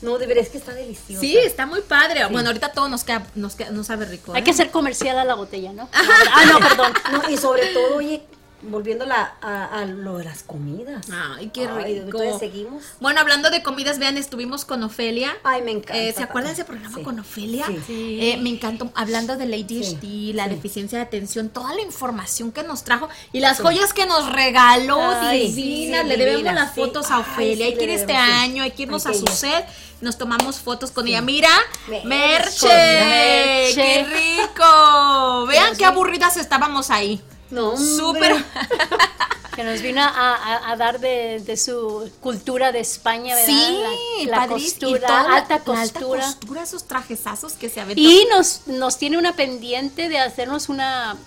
No, de veras es que está deliciosa. Sí, está muy padre. Bueno, ahorita todo nos queda, nos queda- nos sabe rico. Hay ¿eh? que hacer comercial a la botella, ¿no? Ah, no, perdón. No, y sobre todo, oye, volviendo la- a, a lo de las comidas. Ay, qué Ay, rico. ¿todavía seguimos? Bueno, hablando de comidas, vean, estuvimos con Ofelia. Ay, me encanta. Eh, ¿Se acuerdan de ese programa Sí. con Ofelia? Sí. Eh, me encantó, hablando del ADHD, Sí, la sí. deficiencia de atención, toda la información que nos trajo y las joyas que nos regaló, Ay, divinas. sí, le debemos las sí. fotos a Ay, Ofelia. sí, hay que ir este año, hay que irnos Ay, a su set. Nos tomamos fotos con ella. Mira. Merche, Merche. qué rico. Vean qué aburridas estábamos ahí. No. Súper. Que nos vino a, a- a dar de, de su cultura de España, ¿verdad? Sí, la, la padrísimo. Y costura, toda la- alta la costura. costura, esos trajezazos que se aventó. Y nos, nos tiene una pendiente de hacernos una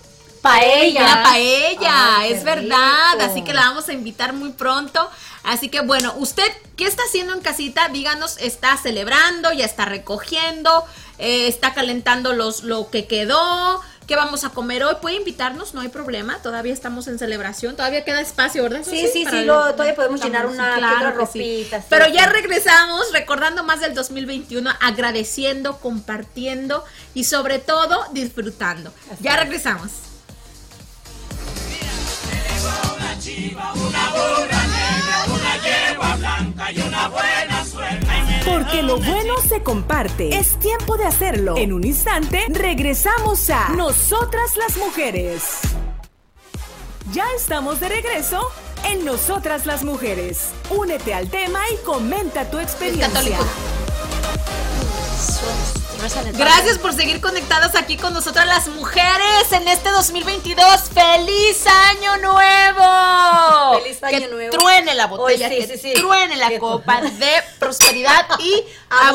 paella. Una paella, Ay, es verdad. rico. Así que la vamos a invitar muy pronto. Así que bueno, usted, ¿qué está haciendo en casita? Díganos, ¿está celebrando? ¿Ya está recogiendo? Eh, ¿Está calentando los, lo que quedó? ¿Qué vamos a comer hoy? Puede invitarnos, no hay problema. Todavía estamos en celebración. Todavía queda espacio, ¿verdad? Sí, sí, sí, lo- todavía podemos llenar una claro ropita, sí, Pero ya regresamos recordando más del 2021, agradeciendo, compartiendo y sobre todo disfrutando. ya regresamos. Porque lo bueno se comparte. Es tiempo de hacerlo. En un instante, regresamos a Nosotras las Mujeres. Ya estamos de regreso en Nosotras las Mujeres. Únete al tema y comenta tu experiencia. Gracias por seguir conectadas aquí con nosotras las mujeres en este 2022. ¡Feliz año nuevo! Feliz año que nuevo. truene la botella, Hoy sí, que sí, sí. truene la copa de prosperidad y Abundancia.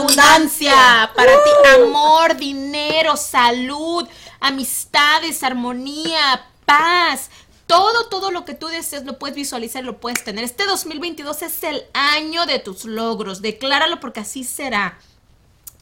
abundancia para ti. Amor, dinero, salud, amistades, armonía, paz. Todo, todo lo que tú desees lo puedes visualizar y lo puedes tener. Este 2022 es el año de tus logros. Decláralo porque así será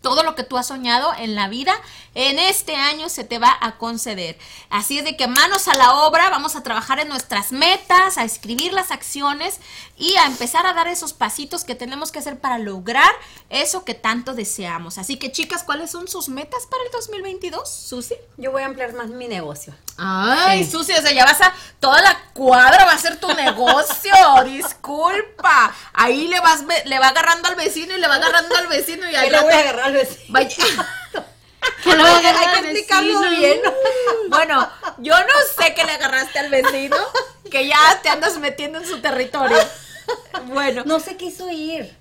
todo lo que tú has soñado en la vida, en este año se te va a conceder. Así es de que manos a la obra, vamos a trabajar en nuestras metas, a escribir las acciones y a empezar a dar esos pasitos que tenemos que hacer para lograr eso que tanto deseamos. Así que chicas, ¿cuáles son sus metas para el 2022, Susi? Yo voy a ampliar más mi negocio. Ay, Susi, o sea, ya vas a, toda la cuadra va a ser tu negocio, disculpa. Ahí le vas, le va agarrando al vecino y le va agarrando al vecino y Ahí le voy a agarrar Vaya. Que lo Hay que- explicarlo vecino. bien. Bueno, yo no sé que le agarraste al vecino, que ya te andas metiendo en su territorio. Bueno, No se quiso ir.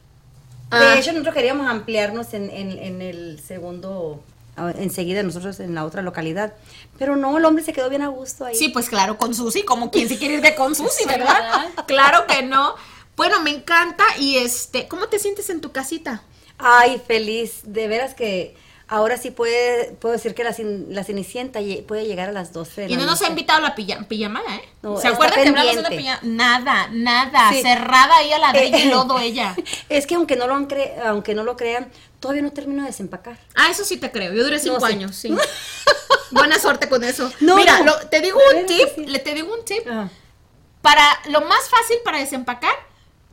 Ah. De hecho, nosotros queríamos ampliarnos en, en- en el segundo, ah, enseguida nosotros en la otra localidad. Pero no, el hombre se quedó bien a gusto ahí. sí, pues claro, con Susi, como quien se quiere ir de con Susi, ¿verdad? ¿verdad? Claro que no. Bueno, me encanta y este, ¿cómo te sientes en tu casita? Ay, feliz. De veras que ahora sí puede, puedo decir que la, la Cenicienta puede llegar a las 12 de Y no nos ha invitado a la pilla- pijamada, ¿eh? No, ¿Se acuerdan que hablamos de la pendiente. pijamada? Nada, nada, Sí. cerrada ahí a la de Eh, y lodo ella. Es que aunque no lo han cre- aunque no lo crean, todavía no termino de desempacar. Ah, eso sí te creo. Yo duré cinco No, sí. años, sí. Buena suerte con eso. No, Mira, lo- te digo un tip, le te digo un tip. Ah. Para lo más fácil para desempacar,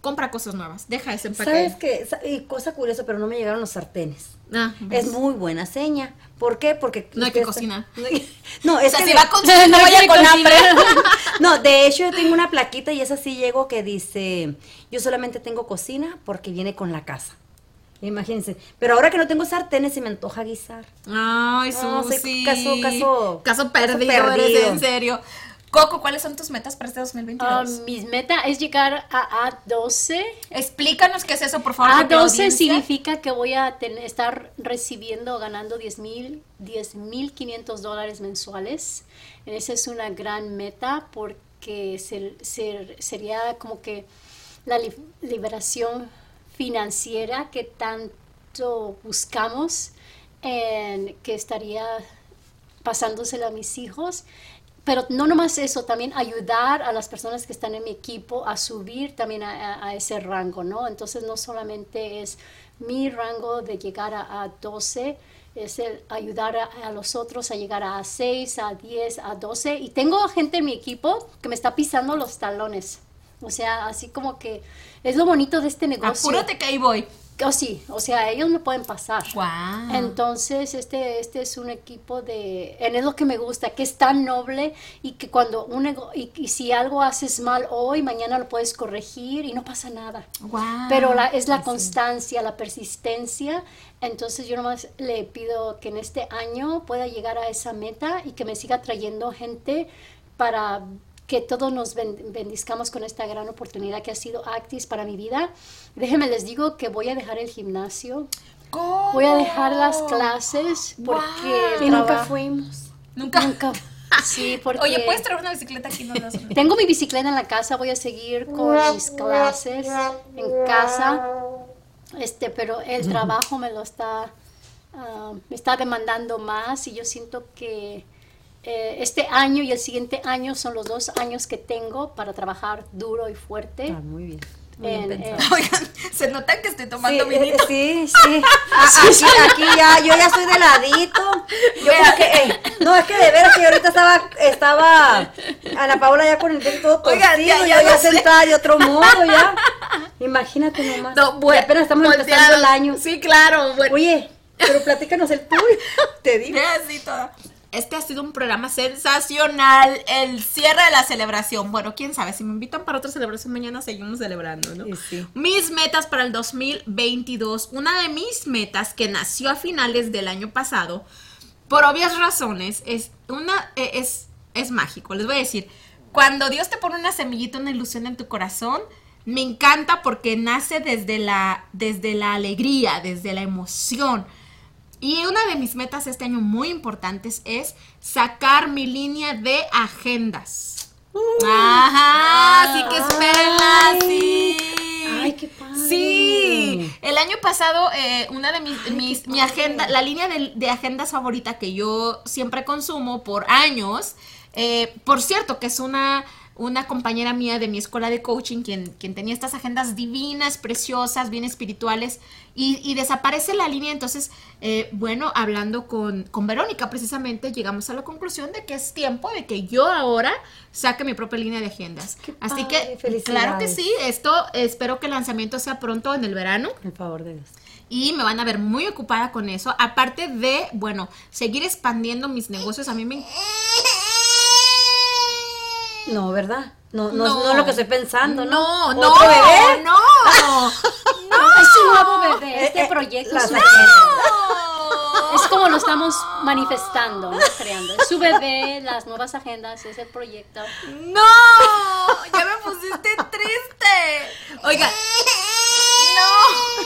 compra cosas nuevas. Deja desempacar. ¿Sabes qué? Y cosa curiosa, pero no me llegaron los sartenes. Ah, Es muy buena seña. ¿Por qué? Porque No hay que cocinar. No, es o sea, que si de- va a consumir, no No vaya con hambre. No, de hecho yo tengo una plaquita y esa sí llego que dice, yo solamente tengo cocina porque viene con la casa. Imagínense. Pero ahora que no tengo sartenes, se me antoja guisar. Ay, No, soy Susi. caso- caso- Caso perdido, caso eres perdido. en serio. Coco, ¿cuáles son tus metas para este 2022? Ah, mis meta es llegar a A12. Explícanos qué es eso, por favor. porque la A12 audiencia- significa que voy a estar recibiendo o ganando 10 mil 10.500 dólares mensuales. Esa es una gran meta porque se- se- sería como que la li- liberación financiera que tanto buscamos, en que estaría pasándosela a mis hijos. Pero no nomás eso, también ayudar a las personas que están en mi equipo a subir también a, ese rango, ¿no? Entonces no solamente es mi rango de llegar a, a 12, es el ayudar a, a los otros a llegar a 6, a 10, a 12. Y tengo gente en mi equipo que me está pisando los talones. O sea, así como que es lo bonito de este negocio. Apúrate que ahí voy. Oh, sí, o sea, ellos me pueden pasar. Wow. Entonces, este, este es un equipo de, en es lo que me gusta, que es tan noble y que cuando un nego- y, y si algo haces mal hoy, mañana lo puedes corregir y no pasa nada. Wow. Pero la, es la constancia, la persistencia. Entonces yo nomás le pido que en este año pueda llegar a esa meta y que me siga trayendo gente para que todos nos ben- bendizcamos con esta gran oportunidad que ha sido Actis para mi vida. Déjenme les digo que voy a dejar el gimnasio, ¿Cómo? voy a dejar las clases porque Y nunca fuimos. Nunca. Nunca. Sí, porque Oye, ¿puedes traer una bicicleta aquí? No, no, no. tengo mi bicicleta en la casa, voy a seguir con mis clases en casa, este, pero el trabajo me lo está, ah, me está demandando más y yo siento que eh, este año y el siguiente año son los dos años que tengo para trabajar duro y fuerte. Ah, muy bien. Muy bien en- en- Oigan, se nota que estoy Sí, tomando eh, vinito. sí, sí. Ah, aquí, aquí ya, yo ya estoy de ladito. Yo como que, eh, no, es que de veras que yo ahorita estaba, estaba Ana Paula ya con el dedo todo torcido, Oigan, ya- yo ya ya sé. sentada de otro modo ya. Imagínate nomás. No, Y bueno, apenas estamos empezando el año. Sí, claro. Bueno, Oye, pero platícanos el tuyo, te digo. Así toda. Este ha sido un programa sensacional. El cierre de la celebración. Bueno, quién sabe, si me invitan para otra celebración mañana seguimos celebrando, ¿no? Sí, sí. Mis metas para el 2022. Una de mis metas que nació a finales del año pasado, por obvias razones, es una eh, es es mágico. Les voy a decir, cuando Dios te pone una semillita, una ilusión en tu corazón, me encanta porque nace desde la desde la alegría, desde la emoción. Y una de mis metas este año muy importantes es sacar mi línea de agendas. Ajá, así que espérenla, Ay. sí. Ay, qué padre. Sí, el año pasado eh, una de mis, mis- mi agenda, la línea de, de agendas favorita que yo siempre consumo por años, eh, por cierto que es una una compañera mía de mi escuela de coaching quien, quien tenía estas agendas divinas, preciosas, bien espirituales, y, y desaparece la línea. Entonces, eh, bueno, hablando con, con Verónica precisamente, llegamos a la conclusión de que es tiempo de que yo ahora saque mi propia línea de agendas. Qué Así padre, que, claro que sí, esto espero que el lanzamiento sea pronto en el verano Por favor de Dios. y me van a ver muy ocupada con eso. Aparte de, bueno, seguir expandiendo mis negocios, a mí me... No, ¿verdad? No, no, No. no, es lo que estoy pensando, ¿no? No, no, ¿Otro bebé? no. Es un nuevo bebé, este Eh, eh, proyecto es, es como lo estamos manifestando, no creando. Es su bebé, las nuevas agendas, es el proyecto. No, ya me pusiste triste. Oiga, no.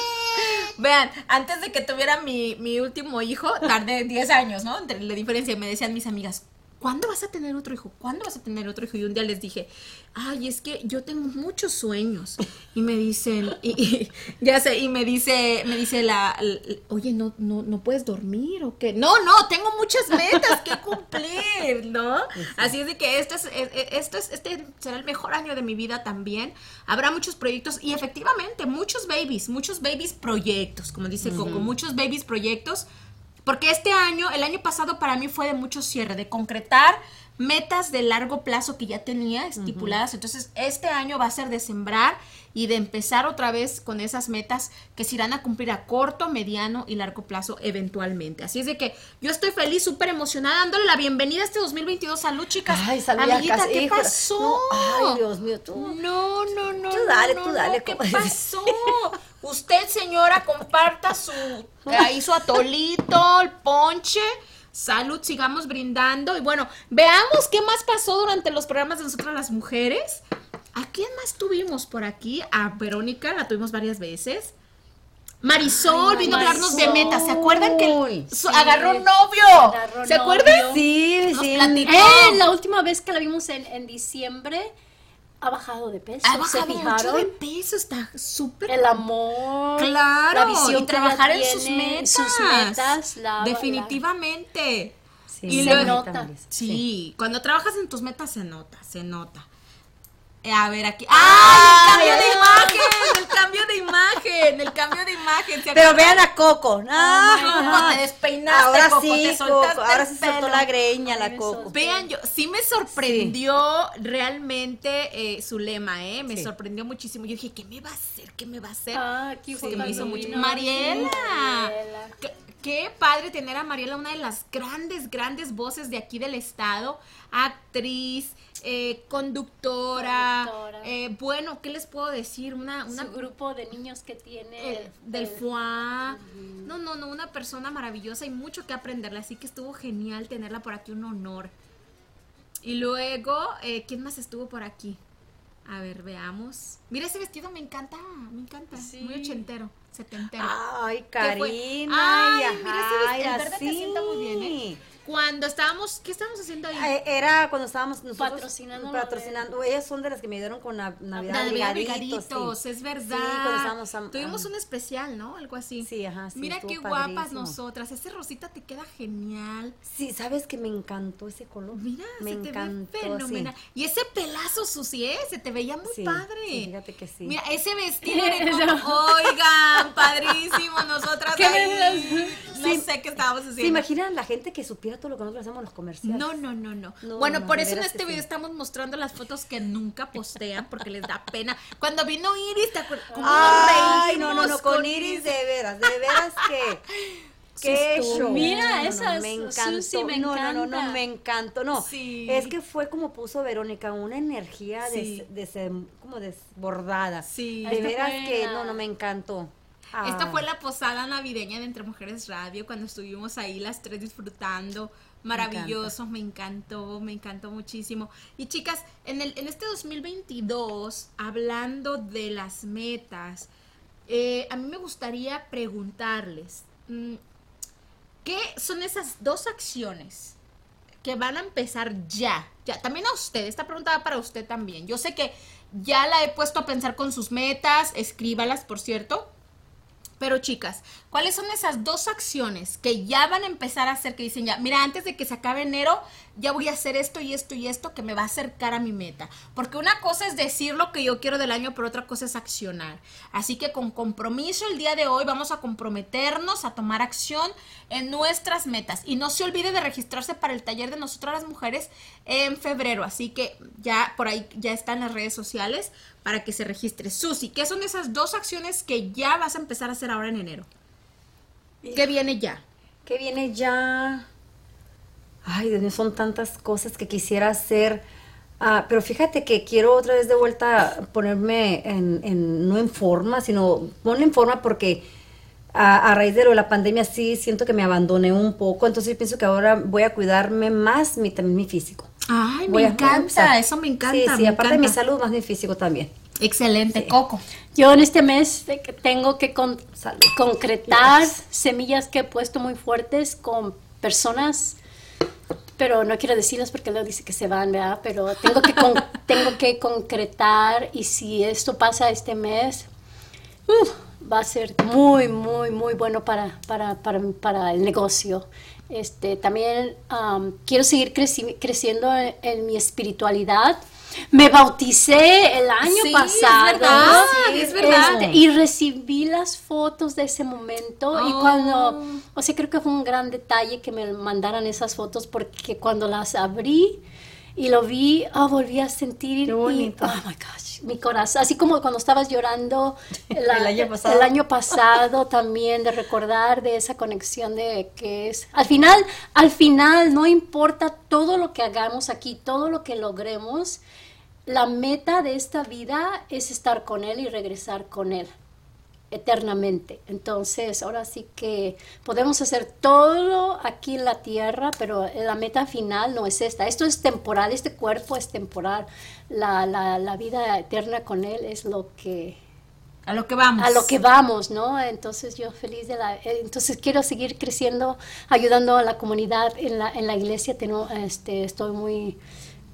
Vean, antes de que tuviera mi, mi último hijo, tardé 10 años, ¿no? Entre la diferencia, me decían mis amigas, ¿cuándo vas a tener otro hijo? ¿Cuándo vas a tener otro hijo? Y un día les dije, ay, es que yo tengo muchos sueños. Y me dicen, y, y- ya sé, y me dice, me dice la, oye, no, no, no puedes dormir o qué. No, no, tengo muchas metas que cumplir, ¿no? Así es de que esto es, e- e- esto es, este será el mejor año de mi vida también. Habrá muchos proyectos y efectivamente muchos babies, muchos babies proyectos, como dice Coco, muchos babies proyectos. Porque este año, el año pasado para mí fue de mucho cierre, de concretar metas de largo plazo que ya tenía estipuladas. Entonces, este año va a ser de sembrar y de empezar otra vez con esas metas que se irán a cumplir a corto, mediano y largo plazo eventualmente. Así es de que yo estoy feliz, súper emocionada, dándole la bienvenida a este 2022. Salud, chicas. Ay, salud, Amiguita, casi, ¿qué pasó? No, ay, Dios mío, tú. No, no, no. Tú dale, no, tú no, dale, ¿Qué pasó? Usted, señora, comparta su ahí su atolito, el ponche. Salud, sigamos brindando. Y bueno, veamos qué más pasó durante los programas de nosotras las mujeres. ¿A quién más tuvimos por aquí? A Verónica, la tuvimos varias veces. Marisol vino a hablarnos de metas. ¿Se acuerdan que agarró novio? Agarró ¿Se novio. acuerdan? Sí, Nos sí. platicó. Eh, la última vez que la vimos en, en diciembre, ha bajado de peso. Ha ¿Se bajado mucho de peso, está súper El amor. Claro, La visión y que trabajar en sus tiene, metas. Sus metas. la- Definitivamente. Sí, Y se luego- nota, Sí, cuando trabajas en tus metas se nota, se nota. Eh, a ver aquí. ¡Ah! el cambio de imagen! El cambio de imagen, el cambio de imagen. ¿se Pero vean a Coco. Ah, Coco, te despeinaste, ahora Coco, sí, te Coco. soltaste Ahora sí soltó pelo. la greña la Coco. soltó. Vean, yo sí me sorprendió realmente eh, su lema, ¿eh? Me Sí. sorprendió muchísimo. Yo dije, ¿qué me va a hacer? ¿Qué me va a hacer? Ah, aquí Sí, me hizo mucho. Mariela. Mariela. Qué, padre tener a Mariela, una de las grandes, grandes voces de aquí del estado. Actriz, eh, conductora. Conductora. eh, bueno, ¿qué les puedo decir? Una, una Su grupo de niños que tiene. el- del el- FUA. No, no, no, una persona maravillosa y mucho que aprenderle. Así que estuvo genial tenerla por aquí, un honor. Y luego, eh, ¿quién más estuvo por aquí? A ver, veamos. Mira ese vestido, me encanta, me encanta. Sí. Muy ochentero, setentero. Ay. Karina. Ay, y mira ese el verde te sienta muy bien, ¿eh? Cuando estábamos, ¿qué estábamos haciendo ahí? Eh, Era cuando estábamos nosotros Patrocinando patrocinando. Ellas son de las que me dieron con la Navidad, Navidad brigaditos, sí. es verdad. Sí, cuando estábamos am- Tuvimos un especial, ¿no? Algo así. Sí, ajá, sí, Mira qué guapas nosotras. Ese rosita te queda genial. Sí, sabes que me encantó ese color. Mira, me se te encantó, ve fenomenal. Y ese pelazo, Susi, ¿eh? Se te veía muy Sí, padre. sí, fíjate que sí. Mira, ese vestido como, oigan, padrísimo, nosotras ¿Qué ahí. No Sí. sé qué estábamos ¿Se haciendo. imaginan la gente que supiera todo lo que nosotros hacemos en los comerciales? No, no, no, no. No, bueno, no, por eso en este video sí. estamos mostrando las fotos que nunca postean porque les da pena. Cuando vino Iris, ¿te acuerdas? ¿Cómo nos Ay, no, no, no, con Iris de veras, de veras que... Qué show. Mira, No, no, esa me encantó. Susi me no, no, no, no, encanta. me encantó. No, Sí. es que fue como puso Verónica, una energía Sí. des- des- como desbordada. Sí. De veras que no, no, me encantó. Esta Ah. fue la posada navideña de Entre Mujeres Radio, cuando estuvimos ahí las tres disfrutando. Maravilloso, me, encantó, me encantó muchísimo. Y chicas, en, el, en este 2022, hablando de las metas, eh, a mí me gustaría preguntarles, mm, ¿qué son esas dos acciones que van a empezar ya? Ya, también a usted, esta pregunta va para usted también. Yo sé que ya la he puesto a pensar con sus metas, escríbalas, por cierto. Pero chicas, ¿cuáles son esas dos acciones que ya van a empezar a hacer que dicen ya, mira, antes de que se acabe enero, ya voy a hacer esto y esto y esto que me va a acercar a mi meta? Porque una cosa es decir lo que yo quiero del año, pero otra cosa es accionar. Así que con compromiso el día de hoy vamos a comprometernos a tomar acción en nuestras metas. Y no se olvide de registrarse para el taller de nosotras las mujeres en febrero. Así que ya por ahí ya está en las redes sociales para que se registre. Susi, ¿qué son esas dos acciones que ya vas a empezar a hacer ahora en enero? ¿Qué viene ya? que viene ya. Ay, Dios mío, son tantas cosas que quisiera hacer. Ah, pero fíjate que quiero otra vez de vuelta ponerme en, en- no en forma, sino ponerme en forma porque a, a raíz de lo de la pandemia sí siento que me abandoné un poco. Entonces yo pienso que ahora voy a cuidarme más mi, también mi físico. Ay, Voy me a- encanta, eso me encanta. Sí, sí, aparte de mi salud, más mi físico también. Excelente, Coco. Yo en este mes tengo que con- concretar semillas que he puesto muy fuertes con personas, pero no quiero decirlas porque luego dice que se van, ¿verdad? Pero tengo que, con- tengo que concretar y si esto pasa este mes, va a ser muy, muy, muy bueno para, para, para, para el negocio. Este, también am, quiero seguir creci- creciendo en, en mi espiritualidad. Me bauticé el año Sí, es pasado. verdad, es verdad. Este, y recibí las fotos de ese momento y Oh. cuando, o sea, creo que fue un gran detalle que me mandaran esas fotos porque cuando las abrí y lo vi, ah, volví a sentir Qué y- bonito. oh my gosh, mi corazón, así como cuando estabas llorando la- El año pasado. el año pasado también de recordar de esa conexión de que es al final, al final no importa todo lo que hagamos aquí, todo lo que logremos, la meta de esta vida es estar con él y regresar con él. eternamente. Entonces, ahora sí que podemos hacer todo aquí en la tierra, pero la meta final no es esta. Esto es temporal, este cuerpo es temporal. La, la, la vida eterna con Él es lo que a lo que vamos. A lo que vamos, ¿no? Entonces yo feliz de la... eh, Entonces quiero seguir creciendo, ayudando a la comunidad en la, en la iglesia. Tengo, este, estoy muy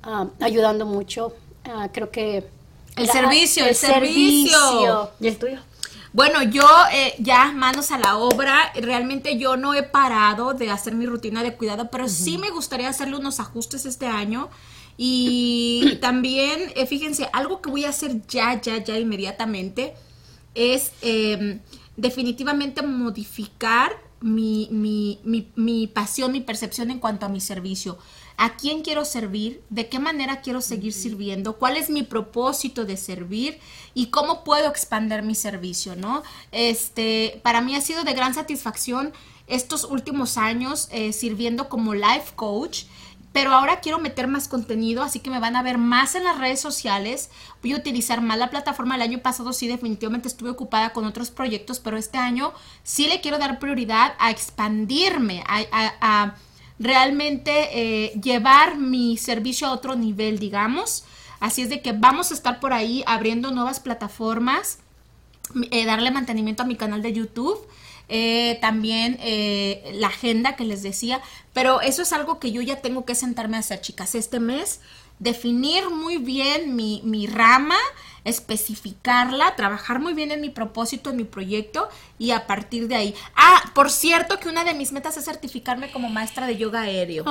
ah, ayudando mucho. Ah, creo que... El servicio, el servicio. ¿Y el tuyo? Bueno, yo eh, ya manos a la obra, realmente yo no he parado de hacer mi rutina de cuidado, pero sí me gustaría hacerle unos ajustes este año. Y también, eh, fíjense, algo que voy a hacer ya, ya, ya inmediatamente es eh, definitivamente modificar mi, mi, mi, mi pasión, mi percepción en cuanto a mi servicio. ¿A quién quiero servir? ¿De qué manera quiero seguir sirviendo? ¿Cuál es mi propósito de servir? ¿Y cómo puedo expandir mi servicio? ¿no? Este, para mí ha sido de gran satisfacción estos últimos años eh, sirviendo como life coach pero ahora quiero meter más contenido, así que me van a ver más en las redes sociales. Voy a utilizar más la plataforma. El año pasado sí definitivamente estuve ocupada con otros proyectos, pero este año sí le quiero dar prioridad a expandirme, a, a- a realmente eh, llevar mi servicio a otro nivel, digamos. Así es de que vamos a estar por ahí abriendo nuevas plataformas eh, darle mantenimiento a mi canal de YouTube. eh, también la agenda que les decía, pero eso es algo que yo ya tengo que sentarme a hacer, chicas, este mes, definir muy bien mi, mi rama, especificarla, trabajar muy bien en mi propósito, en mi proyecto y a partir de ahí. Ah, por cierto que una de mis metas es certificarme como maestra de yoga aéreo.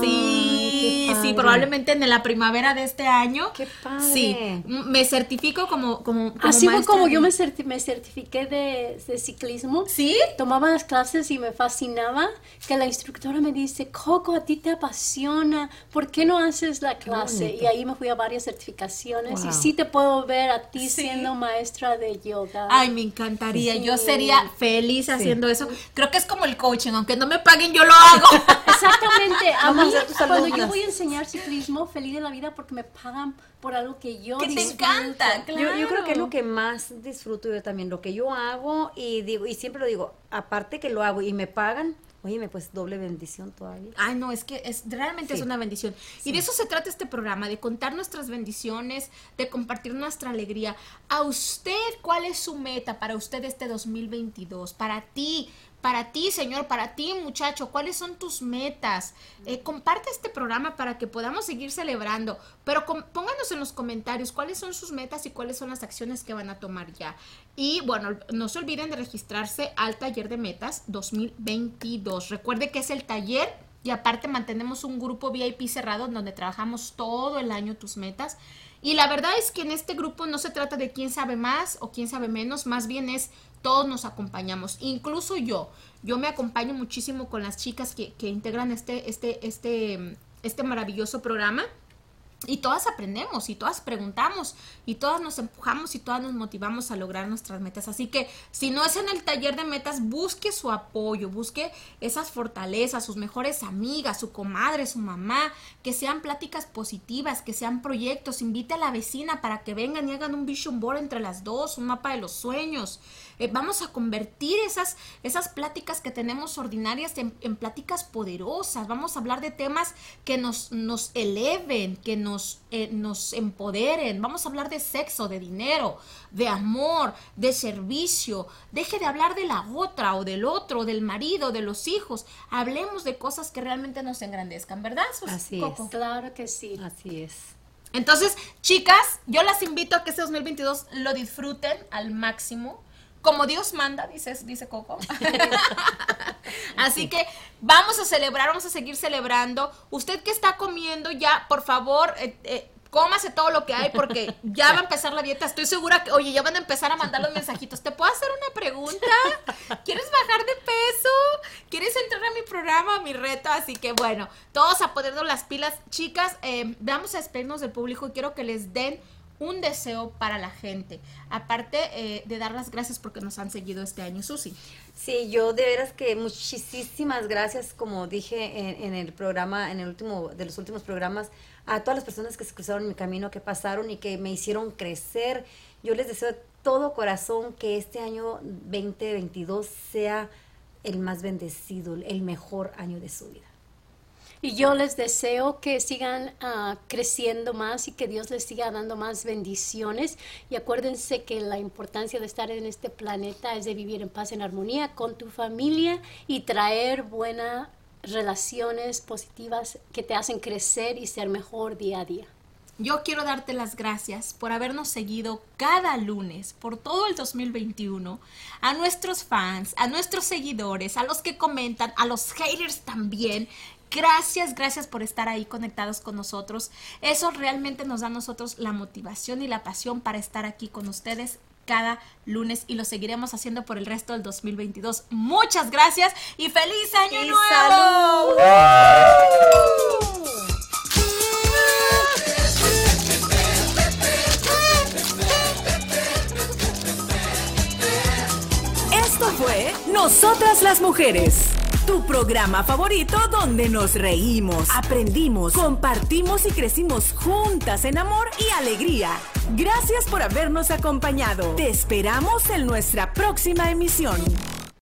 sí, qué sí, padre. probablemente en la primavera de este año. Qué padre. Sí, me certifico como como, como Así fue como de- yo me, certi- me certifiqué de, de ciclismo. ¿Sí? Tomaba las clases y me fascinaba que la instructora me dice, Coco, a ti te apasiona, ¿por qué no haces la clase? Y ahí me fui a varias certificaciones y Wow. sí te puedo ver a ti Sí. siendo maestra de yoga. Ay, me encantaría. Yo sería feliz haciendo eso. Creo que es como el coaching, aunque no me paguen, yo lo hago. Exactamente. A mí, a cuando yo voy a enseñar ciclismo, feliz de la vida porque me pagan por algo que yo Que te encanta, Yo, yo creo que es Claro. lo que más disfruto yo también, lo que yo hago y digo y siempre lo digo, aparte que lo hago y me pagan, oye, pues doble bendición todavía. Ay, no, es que es realmente es Sí. una bendición. Y de eso se trata este programa, de contar nuestras bendiciones, de compartir nuestra alegría. A usted, ¿cuál es su meta para usted este 2022? Para ti, para ti, señor, para ti, muchacho, ¿cuáles son tus metas? Eh, comparte este programa para que podamos seguir celebrando, pero pónganos en los comentarios cuáles son sus metas y cuáles son las acciones que van a tomar ya. Y bueno, no se olviden de registrarse al taller de metas 2022. Recuerde que es el taller y aparte mantenemos un grupo VIP cerrado donde trabajamos todo el año tus metas. Y la verdad es que en este grupo no se trata de quién sabe más o quién sabe menos, más bien es todos nos acompañamos, incluso yo. Yo me acompaño muchísimo con las chicas que, que integran este, este, este, este maravilloso programa. Y todas aprendemos y todas preguntamos y todas nos empujamos y todas nos motivamos a lograr nuestras metas. Así que si no es en el taller de metas, busque su apoyo, busque esas fortalezas, sus mejores amigas, su comadre, su mamá, que sean pláticas positivas, que sean proyectos. Invite a la vecina para que vengan y hagan un vision board entre las dos, un mapa de los sueños. Eh, vamos a convertir esas, esas pláticas que tenemos ordinarias en, en pláticas poderosas. Vamos a hablar de temas que nos, nos eleven, que nos, eh, nos empoderen. Vamos a hablar de sexo, de dinero, de amor, de servicio. Deje de hablar de la otra o del otro, del marido, de los hijos. Hablemos de cosas que realmente nos engrandezcan, ¿verdad? Sus- Así Coco? es. Claro que sí. Así es. Entonces, chicas, yo las invito a que este 2022 lo disfruten al máximo. Como Dios manda, dice, dice Coco. Así que vamos a celebrar, vamos a seguir celebrando. Usted que está comiendo ya, por favor, eh, eh, cómase todo lo que hay porque ya va a empezar la dieta. Estoy segura que, oye, ya van a empezar a mandar los mensajitos. ¿Te puedo hacer una pregunta? ¿Quieres bajar de peso? ¿Quieres entrar a mi programa, a mi reto? Así que bueno, todos a ponernos las pilas. Chicas, eh, vamos a despedirnos del público y quiero que les den un deseo para la gente. Aparte eh, de dar las gracias porque nos han seguido este año, Susi. Sí, yo de veras que muchísimas gracias, como dije en, en el programa, en el último, de los últimos programas, a todas las personas que se cruzaron mi camino, que pasaron y que me hicieron crecer. Yo les deseo todo corazón que este año 2022 sea el más bendecido, el mejor año de su vida. Y yo les deseo que sigan ah, creciendo más y que Dios les siga dando más bendiciones. Y acuérdense que la importancia de estar en este planeta es de vivir en paz, en armonía con tu familia y traer buenas relaciones positivas que te hacen crecer y ser mejor día a día. Yo quiero darte las gracias por habernos seguido cada lunes por todo el 2021, a nuestros fans, a nuestros seguidores, a los que comentan, a los haters también. Gracias, gracias por estar ahí conectados con nosotros. Eso realmente nos da a nosotros la motivación y la pasión para estar aquí con ustedes cada lunes y lo seguiremos haciendo por el resto del 2022. Muchas gracias y feliz año Y nuevo. Esto fue Nosotras las Mujeres. Tu programa favorito donde nos reímos, aprendimos, compartimos y crecimos juntas en amor y alegría. Gracias por habernos acompañado. Te esperamos en nuestra próxima emisión.